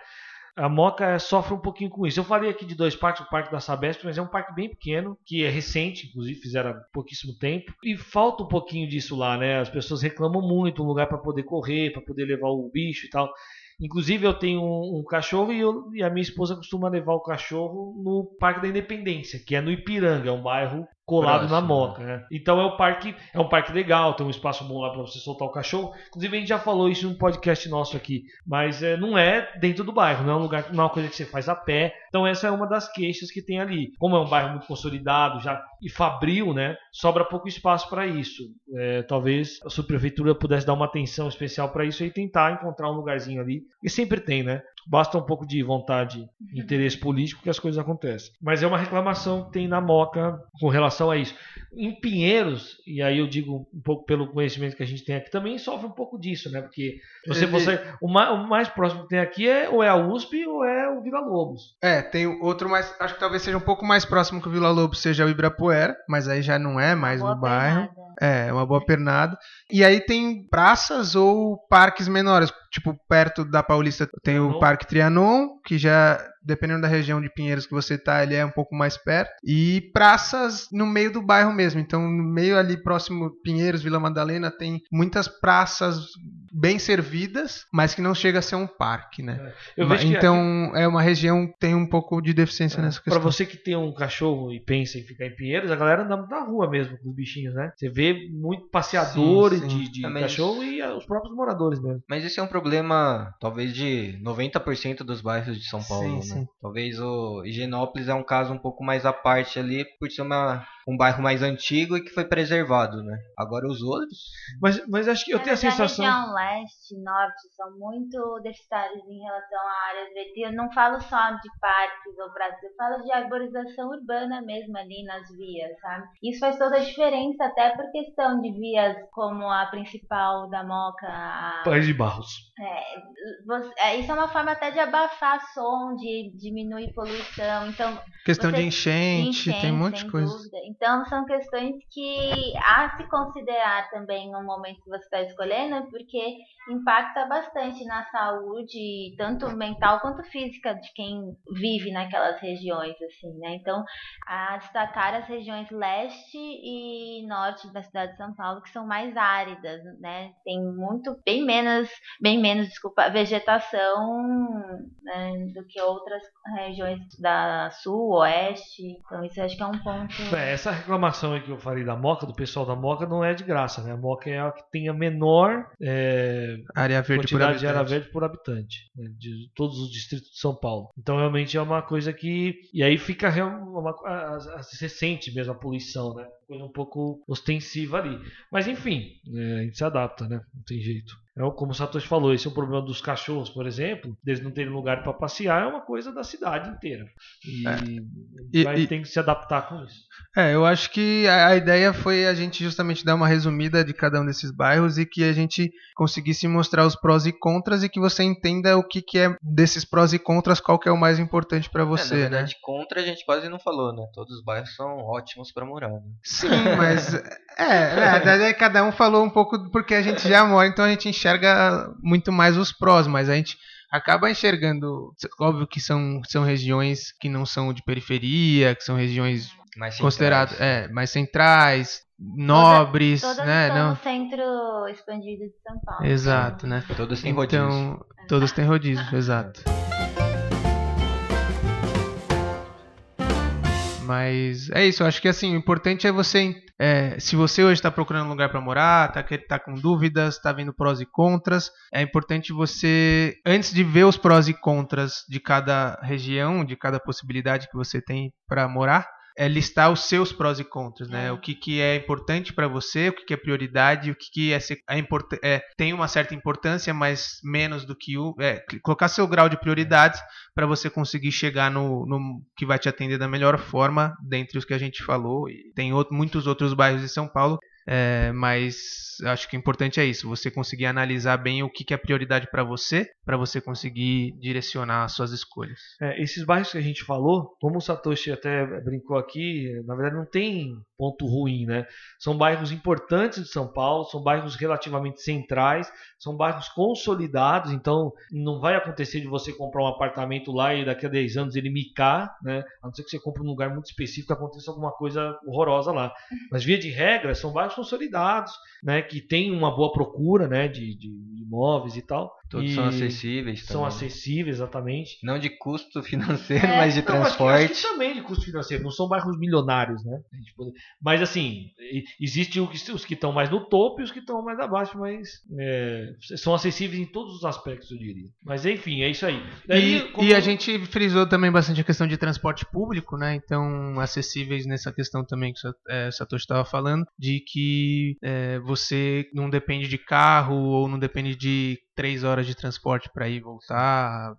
A Moca sofre um pouquinho com isso. Eu falei aqui de dois parques, o Parque da Sabesp, mas é um parque bem pequeno, que é recente, inclusive fizeram há pouquíssimo tempo. E falta um pouquinho disso lá, né? As pessoas reclamam muito, um lugar para poder correr, para poder levar o bicho e tal. Inclusive eu tenho um, um cachorro e, eu- e a minha esposa costuma levar o cachorro no Parque da Independência, que é no Ipiranga, é um bairro colado na Próximo, Moca. né? Então é um parque, é um parque legal, tem um espaço bom lá para você soltar o cachorro. Inclusive a gente já falou isso num podcast nosso aqui, mas é, não é dentro do bairro, não é um lugar, não é uma coisa que você faz a pé. Então essa é uma das queixas que tem ali. Como é um bairro muito consolidado, já e fabril, né? Sobra pouco espaço para isso. É, talvez a subprefeitura pudesse dar uma atenção especial para isso e tentar encontrar um lugarzinho ali. E sempre tem, né? Basta um pouco de vontade e interesse político que as coisas acontecem. Mas é uma reclamação que tem na Moca com relação a isso. Em Pinheiros, e aí eu digo um pouco pelo conhecimento que a gente tem aqui, também sofre um pouco disso, né? Porque você, você o, mais, o mais próximo que tem aqui é ou é a USP ou é o Vila Lobos. É, tem outro mais. Acho que talvez seja um pouco mais próximo que o Vila Lobo seja o Ibirapuera, mas aí já não é mais Boa no bairro. pernada. É, uma boa pernada. E aí tem praças ou parques menores. Tipo, perto da Paulista tem o. Parque Trianon, que já, dependendo da região de Pinheiros que você tá, ele é um pouco mais perto. E praças no meio do bairro mesmo. Então, no meio ali próximo Pinheiros, Vila Madalena, tem muitas praças bem servidas, mas que não chega a ser um parque, né? Eu vejo que então, é uma região que tem um pouco de deficiência nessa Pra questão. você que tem um cachorro e pensa em ficar em Pinheiros, a galera anda na rua mesmo com os bichinhos, né? Você vê muito passeadores Sim, sim. de, de cachorro e ah, os próprios moradores mesmo. Mas esse é um problema, talvez, de 90% dos bairros de São Paulo. Sim, né? Sim. Talvez o Higienópolis é um caso um pouco mais à parte ali, por ser uma, um bairro mais antigo e que foi preservado, né? Agora os outros. Mas, mas acho que eu tenho a Mas sensação. A região leste, norte são muito deficitários em relação a áreas verdes. Eu não falo só de parques ou praças, eu falo de arborização urbana mesmo ali nas vias, sabe? Isso faz toda a diferença, até por questão de vias como a principal da Moca, a País de Barros. você- é, isso é uma forma até de abafar som, de diminuir poluição. Então, Questão você- de enchente, tem um monte de coisa. dúvida. Então, são questões que há se considerar também no momento que você está escolhendo, porque impacta bastante na saúde, tanto mental quanto física, de quem vive naquelas regiões, assim, né? Então, a destacar as regiões leste e norte da cidade de São Paulo, que são mais áridas, né? Tem muito, bem menos, bem menos, desculpa, vegetação né, do que outras regiões da sul, oeste. Então isso acho que é um ponto. É, essa reclamação aí que eu falei da Moca, do pessoal da Moca, não é de graça, né? A Moca é a que tem a menor é, Área verde por quantidade de área habitante. verde por habitante né, de todos os distritos de São Paulo. Então realmente é uma coisa que e aí fica real- uma, a, a, você sente mesmo a poluição, né? Coisa um pouco ostensiva ali. Mas enfim, é, a gente se adapta, né? Não tem jeito. É como o Satoshi falou, esse é o problema dos cachorros, por exemplo, deles não terem lugar para passear, é uma coisa da cidade inteira. E, gente E- vai e- ter que se adaptar com isso. É, eu acho que a, a ideia foi a gente justamente dar uma resumida de cada um desses bairros e que a gente conseguisse mostrar os prós e contras e que você entenda o que, que é desses prós e contras, qual que é o mais importante pra É, você, na né? verdade, contra a gente quase não falou, né? Todos os bairros são ótimos pra morar. Né? Sim, mas é, na verdade é, cada um falou um pouco porque a gente já mora, então a gente enxerga muito mais os prós, mas a gente acaba enxergando, óbvio que são, são regiões que não são de periferia, que são regiões Mas consideradas centrais. é, mais centrais, nobres, Todas né? estão Não, no centro expandido de São Paulo. exato, né? Todos têm rodízio. Então, todos têm rodízio, exato. Mas é isso, eu acho que assim, o importante é você, é, se você hoje está procurando um lugar para morar, tá, que- tá com dúvidas, tá vendo prós e contras, é importante você, antes de ver os prós e contras de cada região, de cada possibilidade que você tem para morar, é listar os seus prós e contras, né? É. O que, que é importante para você, o que, que é prioridade, o que, que é, é, é, tem uma certa importância, mas menos do que o. É, colocar seu grau de prioridades para você conseguir chegar no, no que vai te atender da melhor forma, dentre os que a gente falou. E tem outro- muitos outros bairros de São Paulo. É, mas acho que o importante é isso, você conseguir analisar bem o que, que é prioridade para você, para você conseguir direcionar as suas escolhas. É, esses bairros que a gente falou, como o Satoshi até brincou aqui, na verdade não tem ponto ruim, né? São bairros importantes de São Paulo, são bairros relativamente centrais, são bairros consolidados, então não vai acontecer de você comprar um apartamento lá e daqui a 10 anos ele micar, né? A não ser que você compre um lugar muito específico e aconteça alguma coisa horrorosa lá. Mas via de regra, são bairros consolidados, né? Que tem uma boa procura, né? De, de imóveis e tal. Todos são acessíveis São também. acessíveis, exatamente. Não de custo financeiro, É, mas de Não, acho que- transporte. Acho que, também de custo financeiro, não são bairros milionários, né? Mas assim, existe os que estão mais no topo e os que estão mais abaixo, mas é, são acessíveis em todos os aspectos, eu diria. Mas enfim, é isso aí. Daí, E, como- e a gente frisou também bastante a questão de transporte público, né? Então, acessíveis nessa questão também que o é, o Satoshi estava falando, de que é, você não depende de carro ou não depende de três horas de transporte para ir e voltar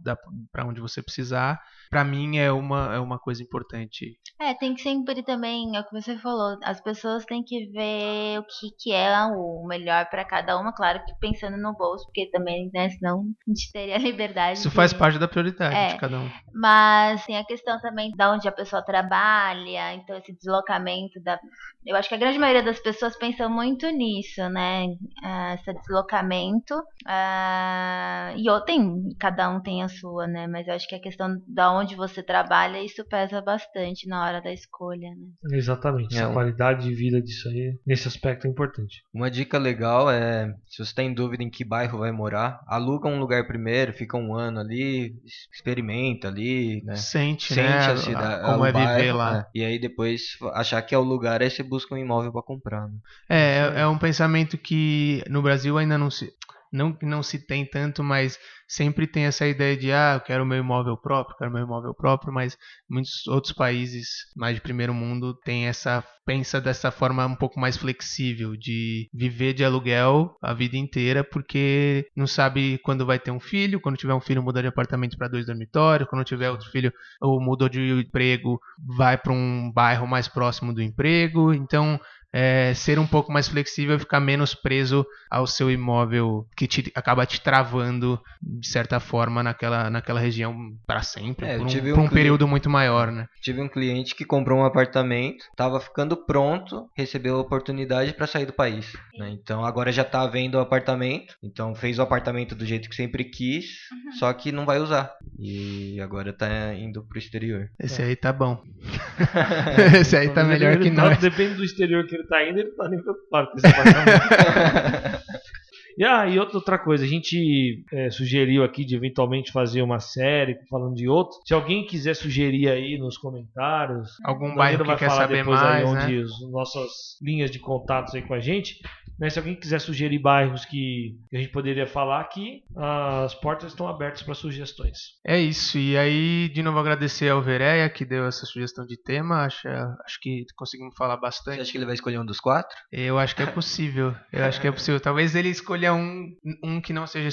para onde você precisar. Para mim é uma, é uma coisa importante. É, tem que sempre também, é o que você falou, as pessoas têm que ver o que, que é o melhor pra cada uma, claro que pensando no bolso, porque também, né, senão a gente teria liberdade. Isso de- faz parte da prioridade É. de cada um. Mas tem a questão também da onde a pessoa trabalha, então esse deslocamento da. Eu acho que a grande maioria das pessoas pensam muito nisso, né? Ah, Esse deslocamento. Ah, e ou tem, cada um tem a sua, né? Mas eu acho que a questão da onde você trabalha, isso pesa bastante na hora da escolha, né? Exatamente, É, um- qualidade de vida disso aí, nesse aspecto é importante. Uma dica legal é, se você tem dúvida em que bairro vai morar, aluga um lugar primeiro, fica um ano ali, experimenta ali, né? Sente, Sente né? a cidade, como é viver bairro, lá. né? E aí depois achar que é o lugar, aí você busca um imóvel pra comprar. né? É, é- é um pensamento que no Brasil ainda não se não que não se tem tanto, mas sempre tem essa ideia de ah, eu quero meu imóvel próprio, quero meu imóvel próprio, mas muitos outros países mais de primeiro mundo têm essa pensa dessa forma um pouco mais flexível de viver de aluguel a vida inteira, porque não sabe quando vai ter um filho, quando tiver um filho muda de apartamento para dois dormitórios, quando tiver outro filho ou mudou de emprego, vai para um bairro mais próximo do emprego, então é, ser um pouco mais flexível e ficar menos preso ao seu imóvel que te, acaba te travando de certa forma naquela, naquela região para sempre, É, por um, tive por um um cliente- período muito maior, né? Tive um cliente que comprou um apartamento, estava ficando pronto, recebeu a oportunidade para sair do país. né? Então agora já está vendo o apartamento, então fez o apartamento do jeito que sempre quis, só que não vai usar. E agora está indo pro exterior. Esse aí tá bom. Esse aí tá Talvez melhor que nós. Depende do exterior que ele tá indo, ele tá nem preocupado com esse apartamento. E, ah, e outra, coisa, a gente é, sugeriu aqui de eventualmente fazer uma série falando de outros. Se alguém quiser sugerir aí nos comentários, Algum bairro que vai quer falar saber depois mais, aí né? onde as nossas linhas de contatos aí com a gente. Né, se alguém quiser sugerir bairros que, a gente poderia falar aqui, as portas estão abertas para sugestões. É isso. E aí, de novo, agradecer ao Vereia que deu essa sugestão de tema. Acho, acho que conseguimos falar Você bastante. acha que ele vai escolher um dos quatro? Eu acho que é possível. Eu acho que é possível. Talvez ele escolha um, um que não seja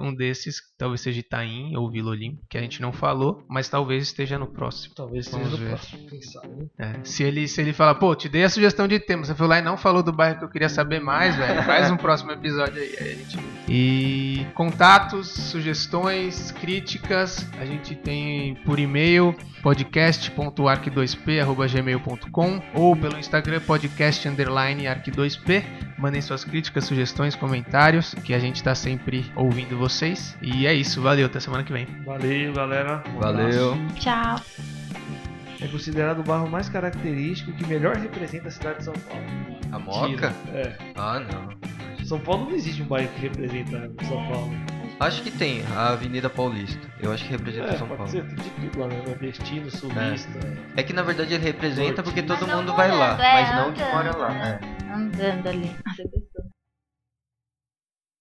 um desses, talvez seja Itaim ou Vila Olímpia, que a gente não falou, mas talvez esteja no próximo. Talvez Vamos seja no ver. próximo, quem sabe, né? É, se ele se ele fala, pô, te dei a sugestão de tema, você foi lá e não falou do bairro que eu queria saber mais, velho, faz um próximo episódio aí, aí a gente vê. E contatos, sugestões, críticas, a gente tem por e-mail podcast.arc2p@gmail.com ou pelo Instagram podcast underline arc2p. Mandem suas críticas, sugestões, comentários, que a gente tá sempre ouvindo vocês. E é isso, valeu, até semana que vem. Valeu, galera. Um Valeu. abraço. Tchau. É considerado o bairro mais característico que melhor representa a cidade de São Paulo. A. Moca? É. Ah, não. São Paulo não existe um bairro que representa São Paulo. Acho que tem, a Avenida Paulista. Eu acho que representa É, São pode Paulo. ser, tem de tudo lá, né? Nordestino, sulista. É que na verdade ele representa porque todo mundo vai lá, é, mas não que andando, mora lá. né? É. Andando ali. Nossa, eu